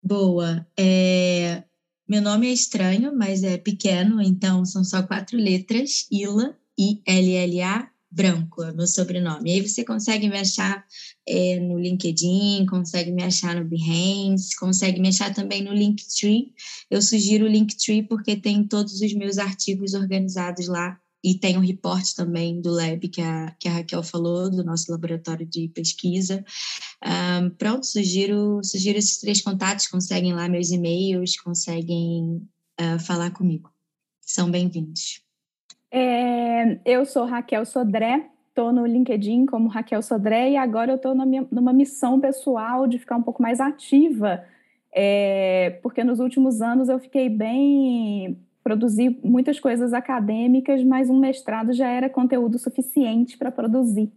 Boa. É... Meu nome é estranho, mas é pequeno, então são só quatro letras, Ila, I-L-L-A, Branco, é meu sobrenome. E aí você consegue me achar é, no LinkedIn, consegue me achar no Behance, consegue me achar também no Linktree. Eu sugiro o Linktree porque tem todos os meus artigos organizados lá e tem um reporte também do Lab que a, que a Raquel falou, do nosso laboratório de pesquisa. Um, pronto, sugiro, sugiro esses três contatos, conseguem lá meus e-mails, conseguem uh, falar comigo. São bem-vindos. É, eu sou Raquel Sodré, estou no LinkedIn como Raquel Sodré e agora eu estou numa missão pessoal de ficar um pouco mais ativa, é, porque nos últimos anos eu fiquei bem. produzi muitas coisas acadêmicas, mas um mestrado já era conteúdo suficiente para produzir.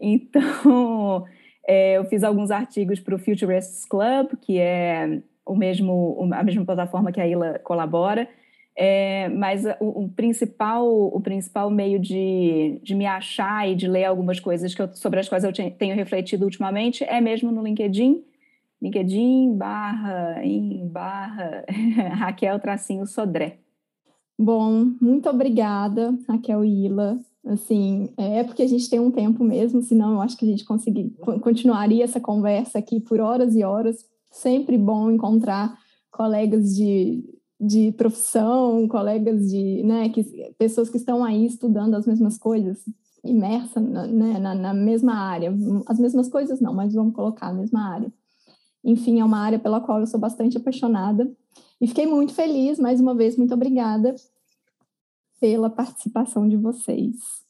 Então, é, eu fiz alguns artigos para o Futurists Club, que é o mesmo, a mesma plataforma que a Ila colabora, é, mas o, o, principal, o principal meio de, de me achar e de ler algumas coisas que eu, sobre as quais eu tenho refletido ultimamente é mesmo no LinkedIn. LinkedIn barra em barra Raquel Tracinho Sodré. Bom, muito obrigada, Raquel Ila. Assim, é porque a gente tem um tempo mesmo, senão eu acho que a gente conseguir, continuaria essa conversa aqui por horas e horas. Sempre bom encontrar colegas de, de profissão, colegas de, né, que, pessoas que estão aí estudando as mesmas coisas, imersa na, né, na, na, mesma área, as mesmas coisas não, mas vamos colocar a mesma área. Enfim, é uma área pela qual eu sou bastante apaixonada e fiquei muito feliz, mais uma vez, muito obrigada pela participação de vocês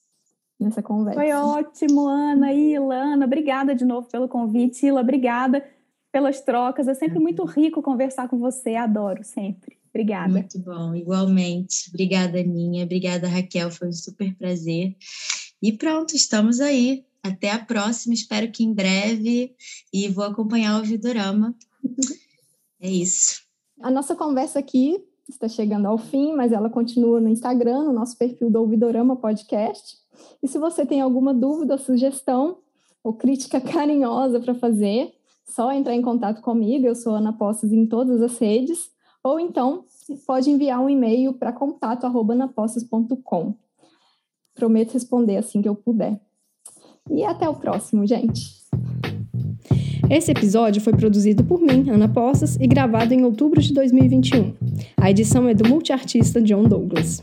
nessa conversa. Foi ótimo, Ana, Ila, Ana, obrigada de novo pelo convite, Ila, obrigada pelas trocas, é sempre muito rico conversar com você, adoro sempre. Obrigada. Muito bom, igualmente. Obrigada, Aninha. Obrigada, Raquel. Foi um super prazer. E pronto, estamos aí. Até a próxima. Espero que em breve. E vou acompanhar o Vidorama. É isso. A nossa conversa aqui está chegando ao fim, mas ela continua no Instagram, no nosso perfil do Ouvidorama Podcast. E se você tem alguma dúvida, sugestão ou crítica carinhosa para fazer, só entrar em contato comigo. Eu sou Ana Posses em todas as redes ou então pode enviar um e-mail para contato@napostas.com. Prometo responder assim que eu puder. E até o próximo, gente. Esse episódio foi produzido por mim, Ana Poças, e gravado em outubro de 2021. A edição é do multiartista John Douglas.